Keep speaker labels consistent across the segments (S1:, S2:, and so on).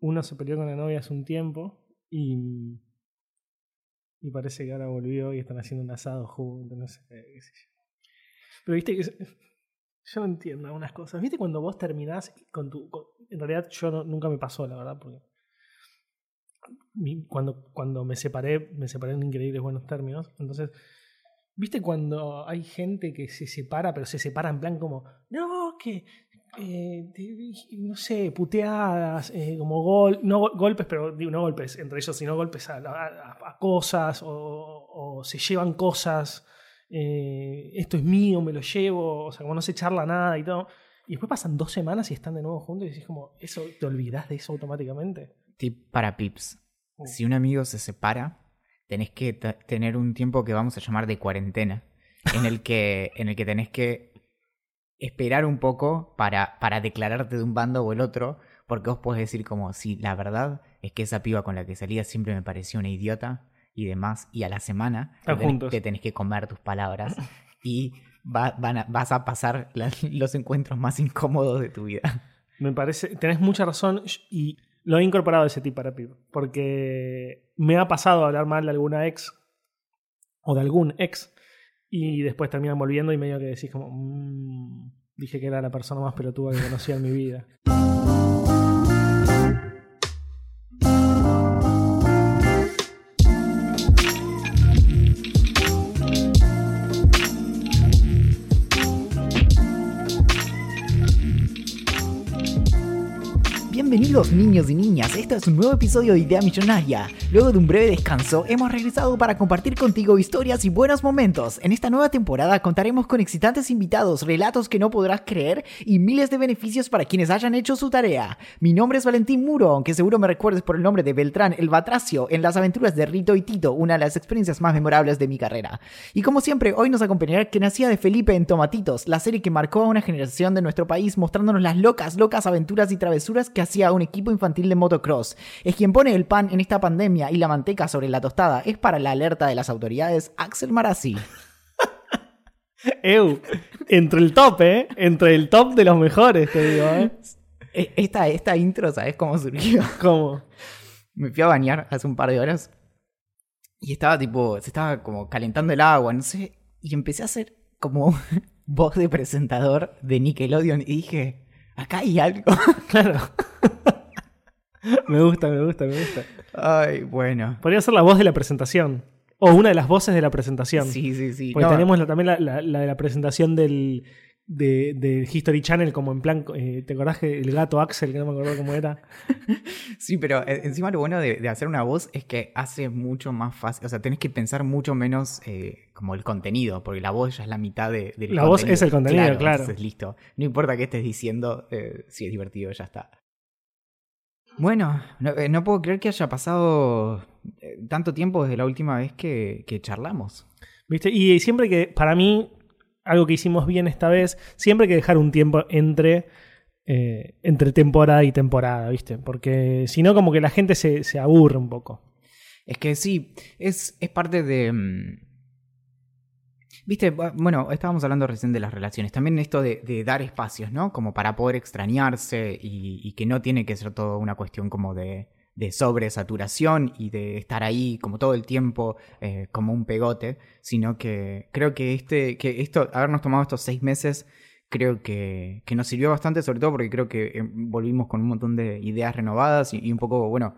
S1: uno se peleó con la novia hace un tiempo y, y parece que ahora volvió y están haciendo un asado juntos, no sé qué sé yo. Pero viste que yo entiendo algunas cosas. ¿Viste cuando vos terminás con tu... en realidad yo nunca me pasó, la verdad, porque cuando, cuando me separé, me separé en increíbles buenos términos. Entonces, ¿viste cuando hay gente que se separa, pero se separa en plan como, no, que... eh, no sé, puteadas, eh, como gol, no go- golpes, pero digo, no golpes entre ellos, sino golpes a, a- a cosas, o, o se llevan cosas, eh, esto es mío, me lo llevo, o sea, como no se charla nada y todo. Y después pasan dos semanas y están de nuevo juntos y decís como, eso, ¿te olvidás de eso automáticamente?
S2: Tip para pips.
S1: Uh.
S2: Si un amigo se separa, tenés que tener un tiempo que vamos a llamar de cuarentena, en el que, en el que tenés que esperar un poco para, para declararte de un bando o el otro, porque vos podés decir como, si la verdad es que esa piba con la que salía siempre me pareció una idiota y demás, y a la semana te tenés,
S1: juntos.
S2: te tenés que comer tus palabras y va- van a- vas a pasar los encuentros más incómodos de tu vida.
S1: Me parece, tenés mucha razón y lo he incorporado ese tip para Pip, porque me ha pasado hablar mal de alguna ex o de algún ex y después terminan volviendo y medio que decís como, "Mm, dije que era la persona más pelotuda que conocía en mi vida.
S2: Niños y niñas, este es un nuevo episodio de Idea Millonaria. Luego de un breve descanso, hemos regresado para compartir contigo historias y buenos momentos. En esta nueva temporada contaremos con excitantes invitados, relatos que no podrás creer y miles de beneficios para quienes hayan hecho su tarea. Mi nombre es Valentín Muro, aunque seguro me recuerdes por el nombre de Beltrán el Batracio en las aventuras de Rito y Tito, una de las experiencias más memorables de mi carrera. Y como siempre, hoy nos acompañará que nacía de Felipe en Tomatitos, la serie que marcó a una generación de nuestro país mostrándonos las locas, locas aventuras y travesuras que hacía un equipo infantil de motocross. Es quien pone el pan en esta pandemia y la manteca sobre la tostada. Es para la alerta de las autoridades Axel Marazzi.
S1: Eu, entre el top, ¿eh? Entre el top de los mejores, te digo, ¿eh?
S2: E- Esta, esta intro, ¿sabes cómo surgió?
S1: ¿Cómo?
S2: Me fui a bañar hace un par de horas y estaba tipo, se estaba como calentando el agua, no sé, y empecé a hacer como voz de presentador de Nickelodeon y dije, acá hay algo.
S1: Claro. me gusta, me gusta, me gusta.
S2: Ay, bueno.
S1: Podría ser la voz de la presentación. O una de las voces de la presentación.
S2: Sí, sí, sí.
S1: Porque
S2: No,
S1: tenemos la- también la, la- la de la presentación del, de, History Channel, como en plan, eh, ¿te acordás que el gato Axel, que no me acuerdo cómo era?
S2: Sí, pero eh, encima lo bueno de, de hacer una voz es que hace mucho más fácil, o sea, tenés que pensar mucho menos eh, como el contenido, porque la voz ya es la mitad de, del
S1: La voz es el contenido, claro.
S2: Entonces, listo. No importa qué estés diciendo, eh, si es divertido, ya está. Bueno, no, eh, no puedo creer que haya pasado eh, tanto tiempo desde la última vez que, que charlamos.
S1: ¿Viste? Y siempre que, para mí, algo que hicimos bien esta vez, siempre hay que dejar un tiempo entre, eh, entre temporada y temporada, ¿viste? Porque si no, como que la gente se, se aburre un poco.
S2: Es que sí, es, es parte de... Viste, Bu- bueno, estábamos hablando recién de las relaciones, también esto de, de dar espacios, ¿no? Como para poder extrañarse y, y que no tiene que ser todo una cuestión como de, de sobresaturación y de estar ahí como todo el tiempo eh, como un pegote, sino que creo que este, que esto, habernos tomado estos seis meses, creo que, que nos sirvió bastante, sobre todo porque creo que eh, volvimos con un montón de ideas renovadas y, y un poco, bueno,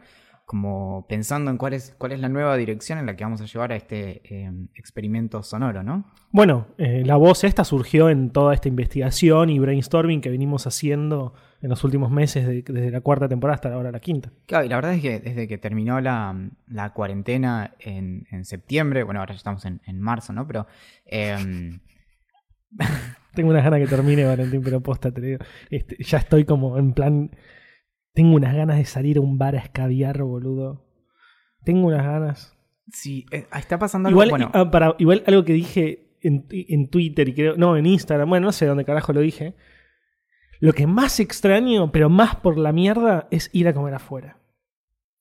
S2: como pensando en cuál es, cuál es la nueva dirección en la que vamos a llevar a este eh, experimento sonoro, ¿no?
S1: Bueno, eh, la voz esta surgió en toda esta investigación y brainstorming que venimos haciendo en los últimos meses, de- desde la cuarta temporada hasta ahora la quinta.
S2: Claro, y la verdad es que desde que terminó la, la cuarentena en, en septiembre, bueno, ahora ya estamos en, en marzo, ¿no? Pero eh,
S1: Tengo unas ganas que termine, Valentín, pero posta, te digo. Este, ya estoy como en plan. Tengo unas ganas de salir a un bar a escabiar, boludo. Tengo unas ganas.
S2: Sí, eh, está pasando algo
S1: Igual,
S2: bueno.
S1: ah, para, igual algo que dije en, en Twitter y creo. No, en Instagram. Bueno, no sé dónde carajo lo dije. Lo que más extraño, pero más por la mierda, es ir a comer afuera.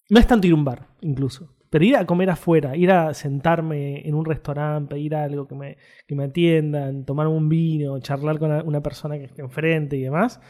S1: No es tanto ir a un bar, incluso. Pero ir a comer afuera, ir a sentarme en un restaurante, pedir algo que me, que me atiendan, tomar un vino, charlar con una persona que esté enfrente y demás.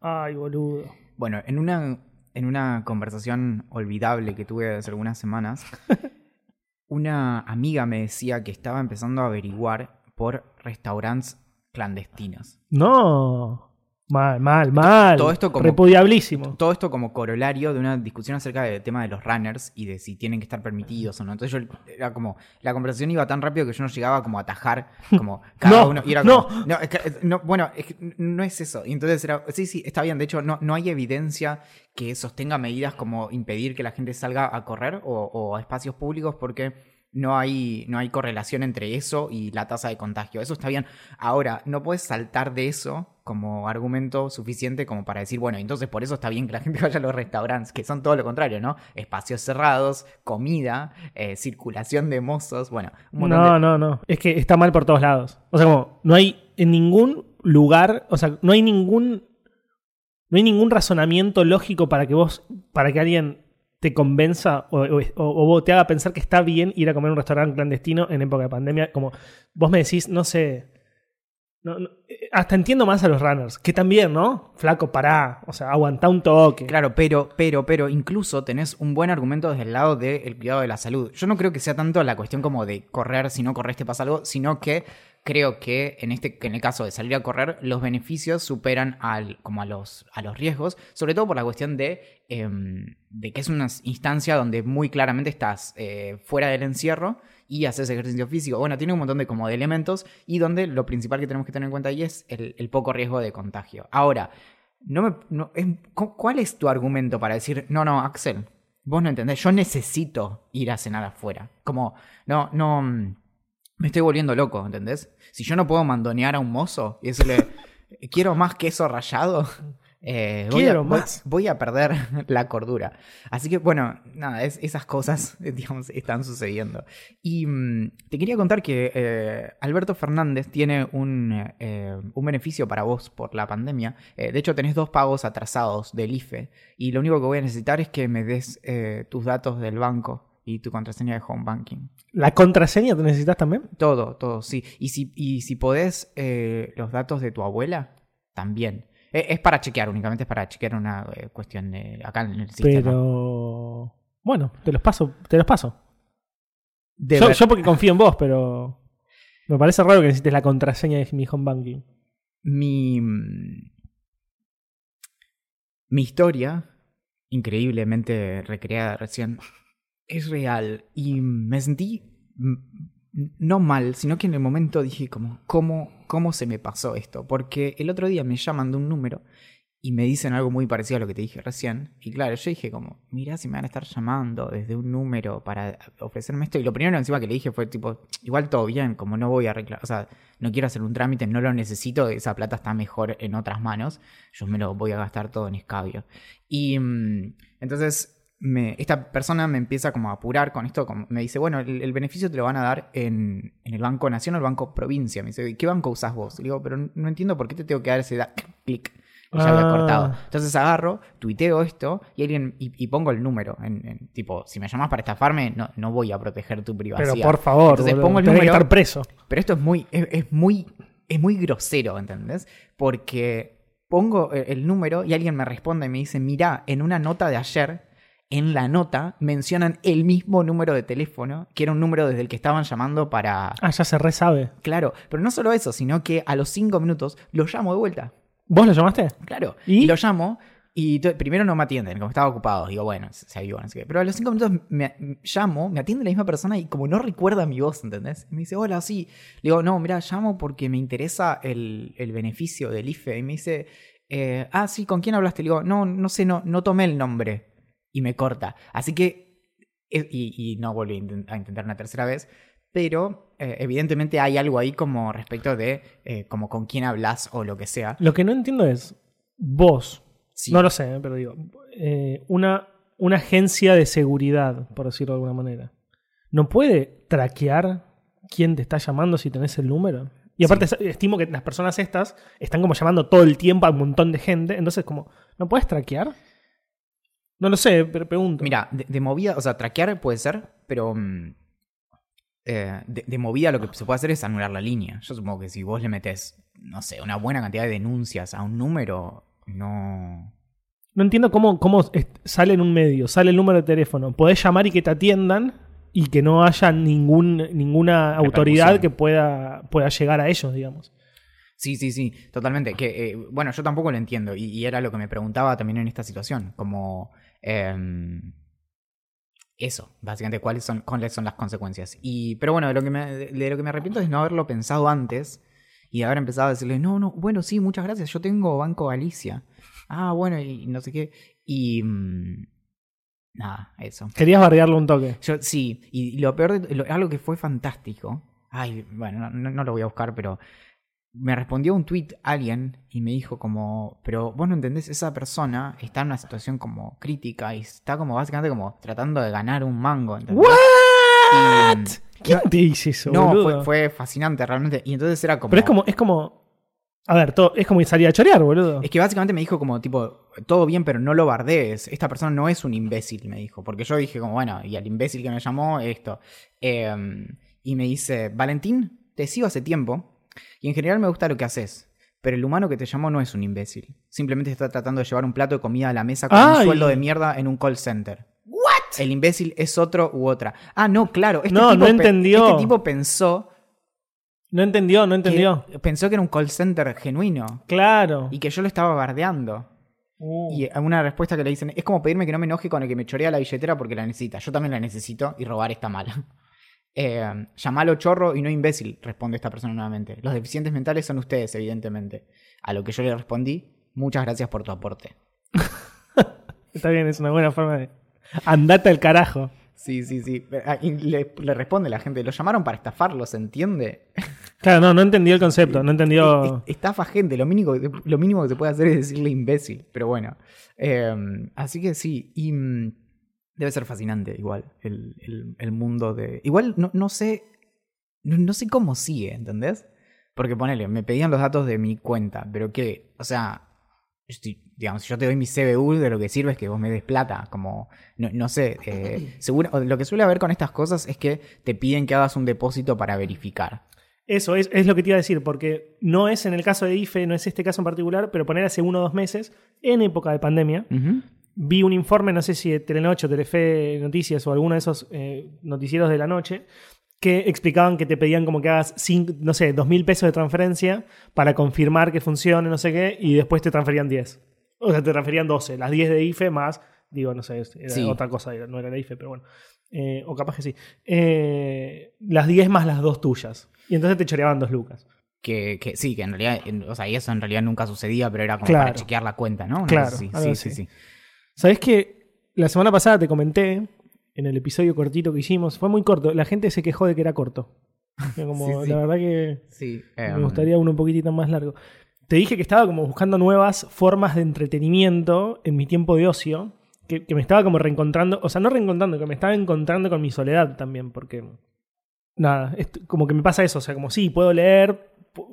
S1: Ay, boludo.
S2: Bueno, en una, en una conversación olvidable que tuve hace algunas semanas, una amiga me decía que estaba empezando a averiguar por restaurantes clandestinos.
S1: No. Mal, mal, mal.
S2: Todo esto como-
S1: Repudiablísimo.
S2: Todo esto como corolario de una discusión acerca del tema de los runners y de si tienen que estar permitidos o no. Entonces yo era como, la conversación iba tan rápido que yo no llegaba como a atajar como cada
S1: No,
S2: uno. Y era
S1: no.
S2: no, es que, no, bueno, es que no es eso. Y entonces era, sí, sí, está bien. De hecho, no, no hay evidencia que sostenga medidas como impedir que la gente salga a correr o, o a espacios públicos porque no hay, no hay correlación entre eso y la tasa de contagio. Eso está bien. Ahora, no puedes saltar de eso como argumento suficiente como para decir, bueno, entonces por eso está bien que la gente vaya a los restaurantes, que son todo lo contrario, ¿no? Espacios cerrados, comida, eh, circulación de mozos, bueno, un montón
S1: No,
S2: de...
S1: no, no. Es que está mal por todos lados. O sea, como, no hay en ningún lugar, o sea, no hay ningún. No hay ningún razonamiento lógico para que vos, para que alguien te convenza o, te haga pensar que está bien ir a comer a un restaurante clandestino en época de pandemia. Como vos me decís, no sé. No- no, eh, hasta entiendo más a los runners, que también, ¿no? Flaco, pará. O sea, aguantá un toque.
S2: Claro, pero, pero, pero incluso tenés un buen argumento desde el lado del cuidado de la salud. Yo no creo que sea tanto la cuestión como de correr, si no corres te pasa algo, sino que creo que en este, en el caso de salir a correr, los beneficios superan al, como a los, a los riesgos, sobre todo por la cuestión de, em, de que es una instancia donde muy claramente estás eh, fuera del encierro y haces ejercicio físico. Bueno, tiene un montón de, como de elementos y donde lo principal que tenemos que tener en cuenta ahí es el, poco riesgo de contagio. Ahora, no me, no- ¿cuál es tu argumento para decir, no, no, Axel, vos no entendés, yo necesito ir a cenar afuera? Como, no, no, mm, me estoy volviendo loco, ¿entendés? Si yo no puedo mandonear a un mozo y decirle, quiero más queso rallado, eh, voy,
S1: Quiero
S2: a,
S1: más.
S2: voy a perder la cordura. Así que, bueno, nada, es- esas cosas, digamos, están sucediendo. Y mm, te quería contar que eh, Alberto Fernández tiene un, eh, un beneficio para vos por la pandemia. De hecho, tenés dos pagos atrasados del IFE y lo único que voy a necesitar es que me des tus datos del banco y tu contraseña de home banking.
S1: ¿La contraseña te necesitas también?
S2: Todo, todo, sí. Y si, y si podés los datos de tu abuela, también. Eh, es para chequear, únicamente es para chequear una eh, cuestión de, acá en el sistema.
S1: Pero. Bueno, te los paso, te los paso.
S2: De
S1: Yo, yo porque confío en vos, pero. Me parece raro que necesites la contraseña de mi home banking.
S2: mi, mm, mi historia, increíblemente recreada recién, es real. Y me sentí mm, no mal, sino que en el momento dije como, ¿cómo, cómo se me pasó esto? Porque el otro día me llaman de un número y me dicen algo muy parecido a lo que te dije recién. Y claro, yo dije como, mira si me van a estar llamando desde un número para ofrecerme esto. Y lo primero encima que le dije fue tipo, igual todo bien, como no voy a reclamar, o sea, no quiero hacer un trámite, no lo necesito, esa plata está mejor en otras manos, yo me lo voy a gastar todo en escabio. Y mm, entonces me- esta persona me empieza como a apurar con esto, como- me dice, bueno, el, el beneficio te lo van a dar en, en el Banco Nación o el Banco Provincia. Me dice, ¿qué banco usás vos? Le digo, pero no entiendo por qué te tengo que dar ese da- clic. Y ya había
S1: Ah.
S2: cortado. Entonces agarro, tuiteo esto y alguien y, y pongo el número. En, en- tipo, si me llamas para estafarme, no, no voy a proteger tu privacidad.
S1: Pero por favor,
S2: Entonces
S1: boludo,
S2: pongo el
S1: que
S2: número.
S1: estar preso.
S2: Pero esto es muy, es, es muy, es muy grosero, ¿entendés? Porque pongo el, el número y alguien me responde y me dice, mirá, en una nota de ayer, en la nota mencionan el mismo número de teléfono, que era un número desde el que estaban llamando para...
S1: Ah, ya se re sabe.
S2: Claro, pero no solo eso, sino que a los cinco minutos lo llamo de vuelta.
S1: ¿Vos lo llamaste?
S2: Claro.
S1: ¿Y?
S2: Y, lo llamo y primero no me atienden, como estaba ocupado. Digo, bueno, se avivó, no sé qué. Pero a los cinco minutos me llamo, me atiende la misma persona y como no recuerda mi voz, ¿entendés? Me dice, hola, sí. Le digo, no, mira, llamo porque me interesa el, el beneficio del IFE. Y me dice, eh, ah, sí, ¿con quién hablaste? Le digo, no, no sé, no, no tomé el nombre. Y me corta. Así que, eh, y, y no volví a inten- a intentar una tercera vez. pero eh, evidentemente hay algo ahí como respecto de eh, como con quién hablas o lo que sea.
S1: Lo que no entiendo es, vos,
S2: Sí.
S1: no lo sé, pero digo, eh, una, una agencia de seguridad, por decirlo de alguna manera, ¿no puede traquear quién te está llamando si tenés el número? Y aparte, estimo que las personas estas están como llamando todo el tiempo a un montón de gente, entonces como, ¿no puedes traquear? No lo sé, pero pregunto.
S2: Mira, de, de movida, o sea, traquear puede ser, pero mm, eh, de, de movida lo que se puede hacer es anular la línea. Yo supongo que si vos le metes, no sé, una buena cantidad de denuncias a un número, no...
S1: No entiendo cómo, cómo sale en un medio, sale el número de teléfono. Podés llamar y que te atiendan y que no haya ningún, ninguna autoridad que pueda, pueda llegar a ellos, digamos.
S2: Sí, sí, sí, totalmente. Que, eh, bueno, yo tampoco lo entiendo y, y era lo que me preguntaba también en esta situación, como... em, eso, básicamente, cuáles son, cuáles son las consecuencias. Y, pero bueno, de lo, que me, de lo que me arrepiento es no haberlo pensado antes y haber empezado a decirle, no, no, bueno, sí, muchas gracias, yo tengo Banco Galicia. Ah, bueno, y no sé qué. Y... mm, nada, eso.
S1: Querías bardearle un toque.
S2: Yo, sí, y lo peor, de, lo- algo que fue fantástico. Ay, bueno, no, no- no lo voy a buscar, pero me respondió un tweet alguien y me dijo como, pero vos no entendés, esa persona está en una situación como crítica y está como básicamente como tratando de ganar un mango, ¿entendés? Y, mm,
S1: ¿Quién te dice eso,
S2: no,
S1: boludo?
S2: fue, fue fascinante realmente. Y entonces era como...
S1: Pero es como, es como. A ver, todo, es como salir a chorear, boludo.
S2: Es que básicamente me dijo como tipo, todo bien, pero no lo bardees. Esta persona no es un imbécil, me dijo. Porque yo dije como, bueno, y al imbécil que me llamó, esto. Eh, y me dice, Valentín, te sigo hace tiempo. Y en general me gusta lo que haces. Pero el humano que te llamó no es un imbécil. Simplemente está tratando de llevar un plato de comida a la mesa con un sueldo de mierda en un call center. ¿What? El imbécil es otro u otra. Ah, no, claro. Este
S1: No,
S2: tipo
S1: no entendió.
S2: Este tipo pensó
S1: No entendió, no entendió.
S2: que, pensó que era un call center genuino.
S1: Claro.
S2: Y que yo lo estaba bardeando.
S1: Uh.
S2: Y una respuesta que le dicen es como pedirme que no me enoje con el que me chorea la billetera porque la necesita. Yo también la necesito y robar está mal. Eh, llamalo chorro y no imbécil, responde esta persona nuevamente. Los deficientes mentales son ustedes, evidentemente. A lo que yo le respondí, muchas gracias por tu aporte.
S1: Está bien, es una buena forma de. Andate al carajo.
S2: Sí, sí, sí. Ah, Y le, le responde la gente, lo llamaron para estafarlo, ¿se entiende?
S1: Claro, no, no entendió el concepto, no entendió.
S2: Es- Estafa gente, lo mínimo, que- lo mínimo que se puede hacer es decirle imbécil, pero bueno. Eh, así que sí, y mm, debe ser fascinante igual el, el- el mundo de... Igual no, no sé, no, no sé cómo sigue, ¿entendés? Porque ponele, me pedían los datos de mi cuenta, pero que, o sea, estoy- digamos, si yo te doy mi CBU, de lo que sirve es que vos me des plata, como, no, no sé, eh, seguro, lo que suele haber con estas cosas es que te piden que hagas un depósito para verificar.
S1: Eso es, es lo que te iba a decir, porque no es en el caso de IFE, no es este caso en particular, pero poner hace uno o dos meses, en época de pandemia. Vi un informe, no sé si de Telenoche o Telefe Noticias o alguno de esos eh, noticieros de la noche, que explicaban que te pedían como que hagas, cinco, no sé, dos mil pesos de transferencia para confirmar que funcione, no sé qué, y después te transferían 10. O sea, te transferían 12, las 10 de IFE más, digo, no sé, era
S2: Sí.
S1: otra cosa, no era la IFE, pero bueno. Eh, o capaz que sí. Eh, las 10 más las dos tuyas. Y entonces te choreaban dos lucas.
S2: Que, que sí, que en realidad, en- o sea, y eso en realidad nunca sucedía, pero era como
S1: Claro.
S2: para chequear la cuenta, ¿no? Una
S1: Claro,
S2: Sí,
S1: así.
S2: sí, sí.
S1: ¿Sabés que la semana pasada te comenté en el episodio cortito que hicimos? Fue muy corto. La gente se quejó de que era corto. Como,
S2: Sí, sí.
S1: La verdad que
S2: Sí,
S1: me
S2: em,
S1: gustaría uno un poquitito más largo. Te dije que estaba como buscando nuevas formas de entretenimiento en mi tiempo de ocio. Que, que me estaba como reencontrando. O sea, no reencontrando, que me estaba encontrando con mi soledad también. Porque. Nada, como que me pasa eso. O sea, como sí, puedo leer.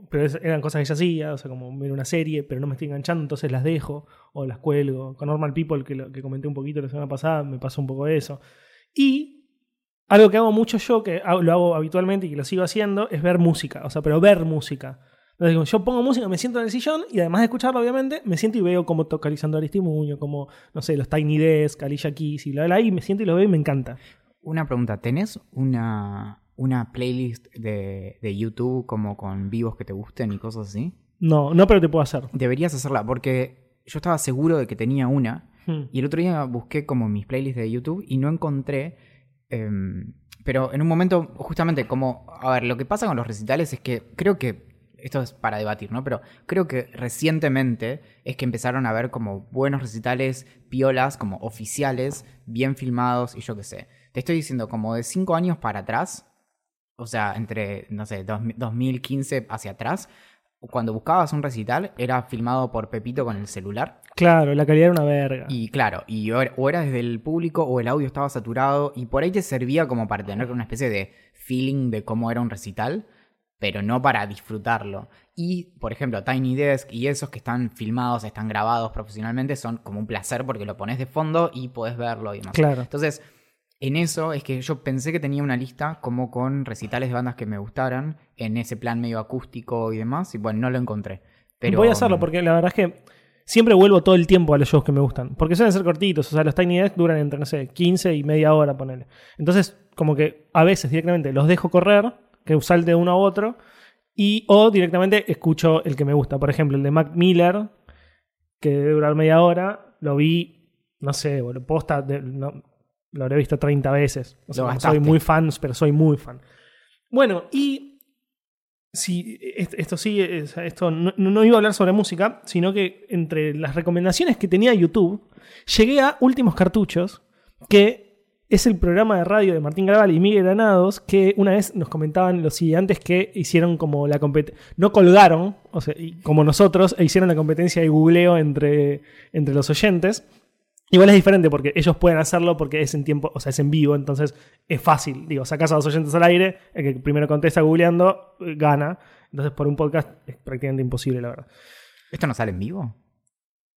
S1: Pero eran cosas que ya hacía. O sea, como ver una serie, pero no me estoy enganchando, entonces las dejo. O las cuelgo. Con Normal People, que, lo, que comenté un poquito la semana pasada, me pasó un poco eso. Y algo que hago mucho yo, que lo hago habitualmente y que lo sigo haciendo, es ver música. O sea, pero ver música. Entonces, yo pongo música, me siento en el sillón y además de escucharla, obviamente, me siento y veo cómo toca Lisandro Aristimuño, como, no sé, los Tiny Desk, Alicia Keys y bla, bla, y me siento y lo veo y me encanta.
S2: Una pregunta, ¿tenés una, una playlist de, de YouTube como con vivos que te gusten y cosas así?
S1: No, no, pero te puedo hacer.
S2: Deberías hacerla, porque yo estaba seguro de que tenía una,
S1: Hmm.
S2: y el otro día busqué como mis playlists de YouTube y no encontré. em, pero en un momento, justamente como. A ver, lo que pasa con los recitales es que creo que. Esto es para debatir, ¿no? Pero creo que recientemente es que empezaron a ver como buenos recitales piolas, como oficiales, bien filmados y yo qué sé. Te estoy diciendo, como de cinco años para atrás, o sea, entre, no sé, dos- 2015 hacia atrás, cuando buscabas un recital, era filmado por Pepito con el celular.
S1: Claro, la calidad era una verga.
S2: Y claro, y o era- o era desde el público o el audio estaba saturado y por ahí te servía como para tener una especie de feeling de cómo era un recital, pero no para disfrutarlo. Y, por ejemplo, Tiny Desk y esos que están filmados, están grabados profesionalmente, son como un placer porque lo pones de fondo y puedes verlo y demás.
S1: Claro.
S2: Entonces, en eso es que yo pensé que tenía una lista como con recitales de bandas que me gustaran, en ese plan medio acústico y demás, y bueno, no lo encontré. Pero,
S1: Voy a hacerlo porque la verdad es que siempre vuelvo todo el tiempo a los shows que me gustan. Porque suelen ser cortitos. O sea, los Tiny Desk duran entre, no sé, 15 y media hora, ponele. Entonces, como que a veces directamente los dejo correr, que salte de uno a otro, y o directamente escucho el que me gusta. Por ejemplo, el de Mac Miller, que debe durar media hora, lo vi, no sé, boludo, posta, de- no, lo habré visto 30 veces. O sea, soy muy fan, pero soy muy fan. Bueno, y est- esto sí, es- esto no, no iba a hablar sobre música, sino que entre las recomendaciones que tenía YouTube, llegué a Últimos Cartuchos, que es el programa de radio de Martín Garabal y Miguel Granados, que una vez nos comentaban los siguientes que hicieron como la competencia, no colgaron, o sea, como nosotros, e hicieron la competencia de googleo entre, entre los oyentes. Igual es diferente porque ellos pueden hacerlo porque es en tiempo, o sea, es en vivo, entonces es fácil. Digo, sacas a los oyentes al aire, el que primero contesta googleando, eh, gana. Entonces por un podcast es prácticamente imposible, la verdad.
S2: ¿Esto no sale en vivo?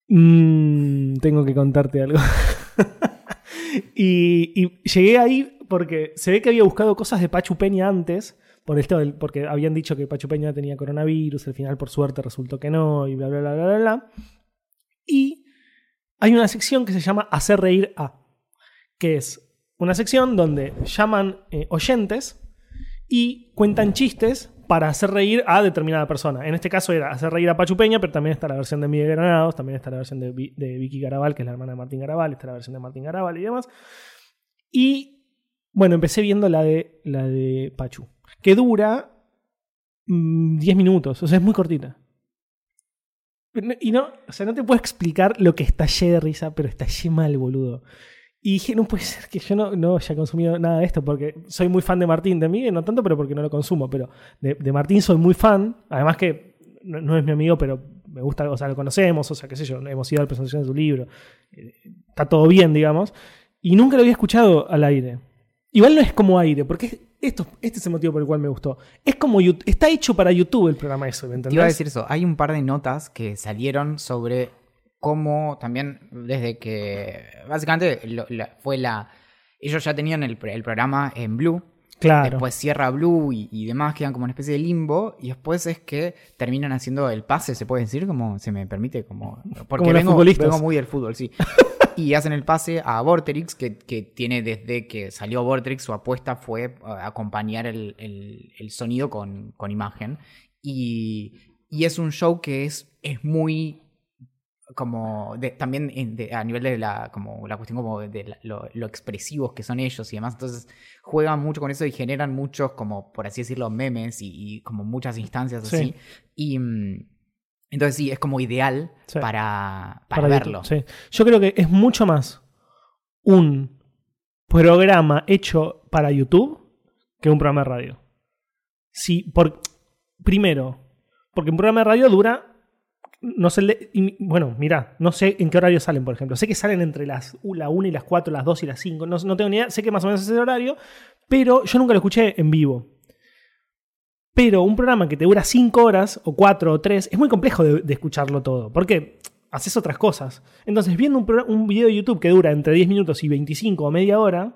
S1: Mm, tengo que contarte algo. y, y llegué ahí porque se ve que había buscado cosas de Pachu Peña antes, por esto del- porque habían dicho que Pachu Peña tenía coronavirus, al final por suerte resultó que no, y bla, bla, bla, bla, bla, bla. Y hay una sección que se llama Hacer Reír a, que es una sección donde llaman eh, oyentes y cuentan chistes para hacer reír a determinada persona. En este caso era hacer reír a Pachu Peña, pero también está la versión de Miguel Granados, también está la versión de, Vi- de Vicky Garabal, que es la hermana de Martín Garabal, está la versión de Martín Garabal y demás. Y bueno, empecé viendo la de, la de Pachu, que dura mm, 10 minutos, o sea, es muy cortita. Y no, o sea, no te puedo explicar lo que estallé de risa, pero estallé mal, boludo. Y dije, no puede ser que yo no, no haya consumido nada de esto, porque soy muy fan de Martín, de Miguel no tanto, pero porque no lo consumo, pero de, Martín soy muy fan, además que no, no es mi amigo, pero me gusta, o sea, lo conocemos, o sea, qué sé yo, hemos ido a la presentación de su libro, eh, está todo bien, digamos, y nunca lo había escuchado al aire. Igual no es como aire, porque esto, este es el motivo por el cual me gustó. Es como, está hecho para YouTube el programa eso, ¿me
S2: Te
S1: entendés?
S2: iba a decir eso. Hay un par de notas que salieron sobre cómo también desde que básicamente lo- la- fue la ellos ya tenían el, el programa en Blue
S1: claro.
S2: después cierra Blue y, y demás quedan como una especie de limbo y después es que terminan haciendo el pase se puede decir como se me permite como porque
S1: Como
S2: vengo, vengo muy del fútbol sí y hacen el pase a Vorterix que, que tiene desde que salió Vorterix su apuesta fue eh, acompañar el, el- el sonido con, con imagen. Y, y es un show que es, es muy como de- también en- de- a nivel de la como la cuestión como de la- lo, lo expresivos que son ellos y demás. Entonces juegan mucho con eso y generan muchos como por así decirlo memes y, y como muchas instancias
S1: Sí.
S2: así. Y mm, entonces sí es como ideal
S1: Sí.
S2: para, para,
S1: Para
S2: verlo
S1: YouTube, sí. Yo creo que es mucho más un programa hecho para YouTube que un programa de radio. Sí, por, primero, porque un programa de radio dura, no sé, y, bueno, mira, no sé en qué horario salen, por ejemplo. Sé que salen entre las la 1 y las 4, las 2 y las 5, no, no tengo ni idea, sé que más o menos es el horario, pero yo nunca lo escuché en vivo. Pero un programa que te dura 5 horas, o 4 o 3, es muy complejo de, de escucharlo todo. Porque haces otras cosas. Entonces, viendo un, video de YouTube que dura entre 10 minutos y 25 o media hora,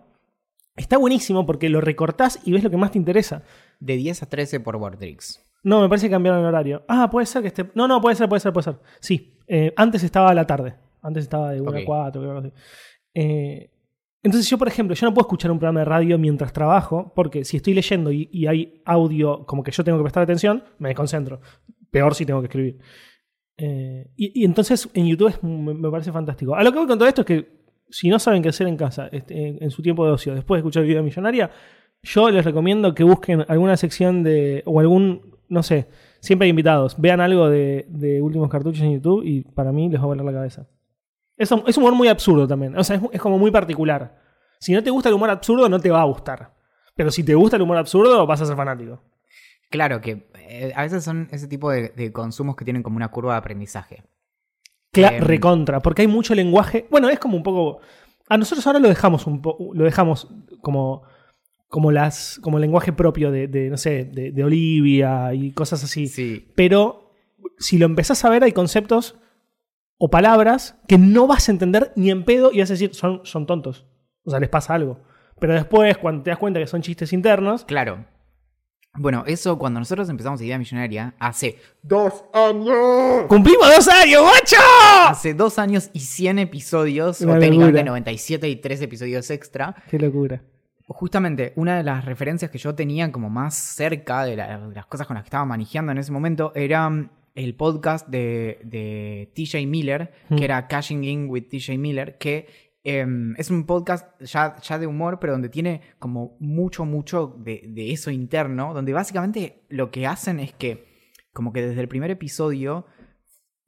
S1: está buenísimo porque lo recortás y ves lo que más te interesa.
S2: de 10 a 13 por Vortrix
S1: No, me parece que cambiaron el horario. Ah, puede ser que esté. No, no, puede ser, puede ser, puede ser. Sí. eh, antes estaba a la tarde. Antes estaba de 1
S2: Ok.
S1: a 4, algo así. Eh, entonces, yo, por ejemplo, yo no puedo escuchar un programa de radio mientras trabajo, porque si estoy leyendo y, hay audio como que yo tengo que prestar atención, me desconcentro. Peor si tengo que escribir. Eh, y, entonces en YouTube es- me, parece fantástico. A lo que voy con todo esto es que si no saben qué hacer en casa, este, en, en su tiempo de ocio, después de escuchar Vida Millonaria, yo les recomiendo que busquen alguna sección de. o algún. no sé. Siempre hay invitados. Vean algo de, de últimos cartuchos en YouTube y para mí les va a volar la cabeza. Es, un- es humor muy absurdo también. O sea, es, es como muy particular. Si no te gusta el humor absurdo, no te va a gustar. Pero si te gusta el humor absurdo, vas a ser fanático.
S2: Claro que eh, a veces son ese tipo de, de consumos que tienen como una curva de aprendizaje.
S1: Cla-
S2: Em.
S1: recontra, porque hay mucho lenguaje. Bueno, es como un poco. A nosotros ahora lo dejamos un poco. Lo dejamos como. Como las. como el lenguaje propio de, de, no sé, de, de Olivia y cosas así.
S2: Sí.
S1: Pero si lo empezás a ver, hay conceptos o palabras que no vas a entender ni en pedo y vas a decir, son, son tontos. O sea, les pasa algo. Pero después, cuando te das cuenta que son chistes internos,
S2: Claro. Bueno, eso cuando nosotros empezamos Idea Millonaria, hace dos años.
S1: ¡cumplimos dos años, guacho!
S2: Hace dos años y 100 episodios,
S1: Una
S2: o técnicamente
S1: locura.
S2: 97 y 3 episodios extra.
S1: ¡Qué locura!
S2: Justamente, una de las referencias que yo tenía como más cerca de, la- de las cosas con las que estaba manejando en ese momento era el podcast de, de TJ Miller,
S1: Mm.
S2: que era Cashing In with TJ Miller, que em, es un podcast ya, ya de humor, pero donde tiene como mucho, mucho de, de eso interno, donde básicamente lo que hacen es que, como que desde el primer episodio,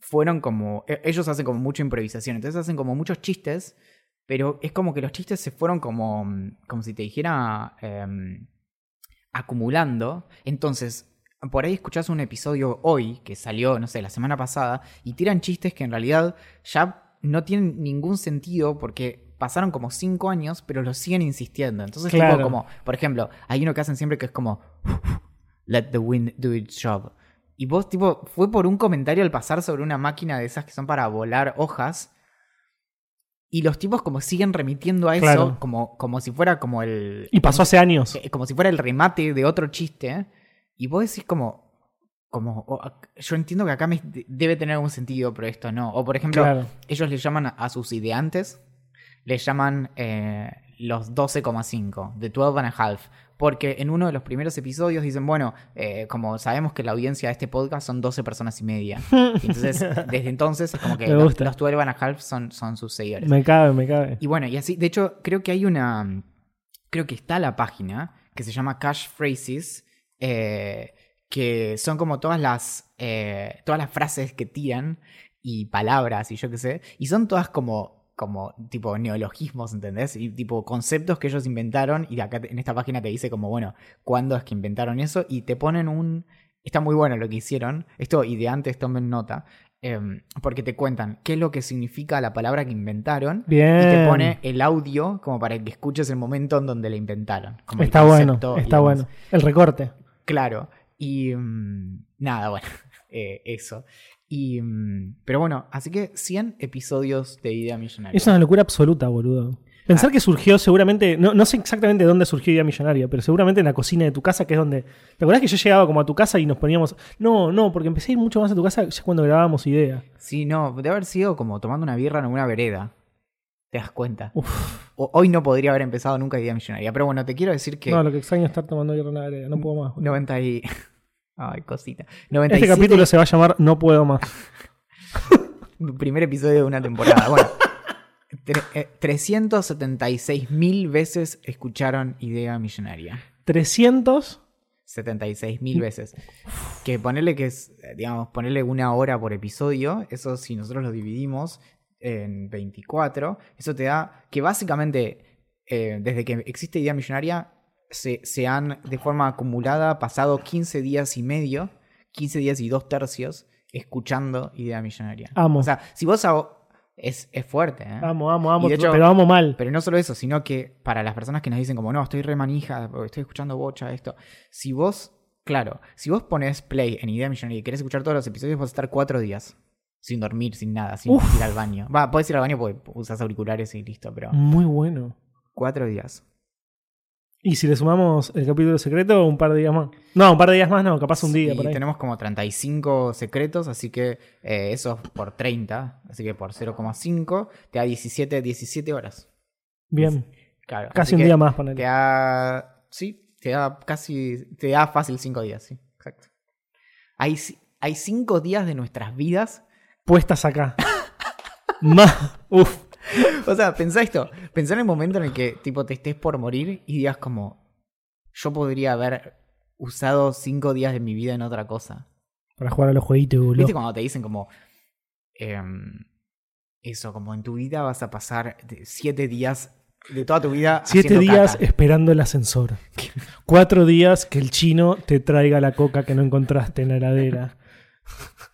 S2: fueron como. e- Ellos hacen como mucha improvisación, entonces hacen como muchos chistes, pero es como que los chistes se fueron como. como si te dijera. em, acumulando. Entonces. Por ahí escuchás un episodio hoy, que salió, no sé, la semana pasada, y tiran chistes que en realidad ya no tienen ningún sentido porque pasaron como cinco años, pero lo siguen insistiendo. Entonces, tipo, como, por ejemplo, hay uno que hacen siempre que es como, let the wind do its job. Y vos, tipo, fue por un comentario al pasar sobre una máquina de esas que son para volar hojas. Y los tipos como siguen remitiendo a eso
S1: Claro.
S2: como, como si fuera como el...
S1: Y pasó hace años.
S2: eh, Como si fuera el remate de otro chiste. Y vos decís como... como yo entiendo que acá me, debe tener algún sentido, pero esto no. O por ejemplo,
S1: Claro.
S2: ellos le llaman a, a sus ideantes, le llaman eh, los 12,5, the 12 and a half. Porque en uno de los primeros episodios dicen, bueno, eh, como sabemos que la audiencia de este podcast son 12 personas y media. Y entonces, desde entonces, es como que los, los 12 and a half son, son sus seguidores.
S1: Me cabe, me cabe.
S2: Y bueno, y así, de hecho, creo que hay una. Creo que está la página que se llama Cash Phrases, eh, que son como todas las. eh, todas las frases que tiran y palabras y yo qué sé. Y son todas como. como tipo neologismos, ¿entendés? Y tipo conceptos que ellos inventaron. Y acá en esta página te dice como, bueno, cuándo es que inventaron eso. Y te ponen un. Está muy bueno lo que hicieron. Esto, y de antes tomen nota. em, porque te cuentan qué es lo que significa la palabra que inventaron.
S1: Bien.
S2: Y te pone el audio como para que escuches el momento en donde la inventaron. como
S1: Está bueno, está bueno. El recorte.
S2: Claro. Y mm, nada, bueno, eh, eso. Y, mm, pero bueno, así que 100 episodios de Idea Millonaria.
S1: Es una locura absoluta, boludo. Pensar que surgió seguramente, no, no sé exactamente dónde surgió Idea Millonaria, pero seguramente en la cocina de tu casa, que es donde... ¿Te acordás que yo llegaba como a tu casa y nos poníamos... No, no, porque empecé a ir mucho más a tu casa ya cuando grabábamos Idea.
S2: Sí, no, debe haber sido como tomando una birra en una vereda. ¿Te das cuenta?
S1: Uf,
S2: hoy no podría haber empezado nunca Idea Millonaria. Pero bueno, te quiero decir que...
S1: no, lo que extraño es estar tomando hierro en la vereda, no puedo más. boludo.
S2: 90 y... Ay, cosita.
S1: Este
S2: 97
S1: capítulo se va a llamar No puedo más.
S2: Primer episodio de una temporada. Bueno, tre- eh, 376 mil veces escucharon Idea Millonaria.
S1: 300...
S2: 76 mil veces. Que ponerle que es, eh, digamos, ponerle una hora por episodio, eso si nosotros lo dividimos en 24, eso te da que básicamente eh, desde que existe Idea Millonaria se, se han de forma acumulada pasado 15 días y medio, 15 días y dos tercios escuchando Idea Millonaria.
S1: Amo.
S2: O sea, si vos es, es fuerte, ¿eh?
S1: Amo, amo, amo,
S2: hecho-
S1: pero amo mal.
S2: Pero no solo eso, sino que para las personas que nos dicen como, no, estoy re manija, estoy escuchando bocha, esto. Si vos, claro, si vos pones play en Idea Millonaria y querés escuchar todos los episodios, vas a estar cuatro días. Sin dormir, sin nada, sin
S1: Uf.
S2: ir al baño. Va, podés ir al baño porque usas auriculares y listo, pero
S1: Muy bueno.
S2: cuatro días.
S1: Y si le sumamos el capítulo secreto, un par de días más. No, un par de días más no, capaz un día
S2: Y
S1: por ahí.
S2: tenemos como 35 secretos, así que eh, eso por 30, así que por 0,5 te da 17, 17 horas.
S1: Bien.
S2: Claro,
S1: Casi un día más,
S2: Te
S1: ponele.
S2: da. Sí, te da casi. Te da fácil cinco días, sí. Exacto. Hay, hay cinco días de nuestras vidas.
S1: Puestas acá. más. Uf.
S2: O sea, pensá esto. Pensá en el momento en el que, tipo, te estés por morir y digas como. Yo podría haber usado cinco días de mi vida en otra cosa.
S1: Para jugar a los jueguitos, boludo.
S2: ¿Viste cuando te dicen como. em, eso, como en tu vida vas a pasar siete días de toda tu vida.
S1: Siete días
S2: caca.
S1: esperando el ascensor. Cuatro días que el chino te traiga la coca que no encontraste en la heladera.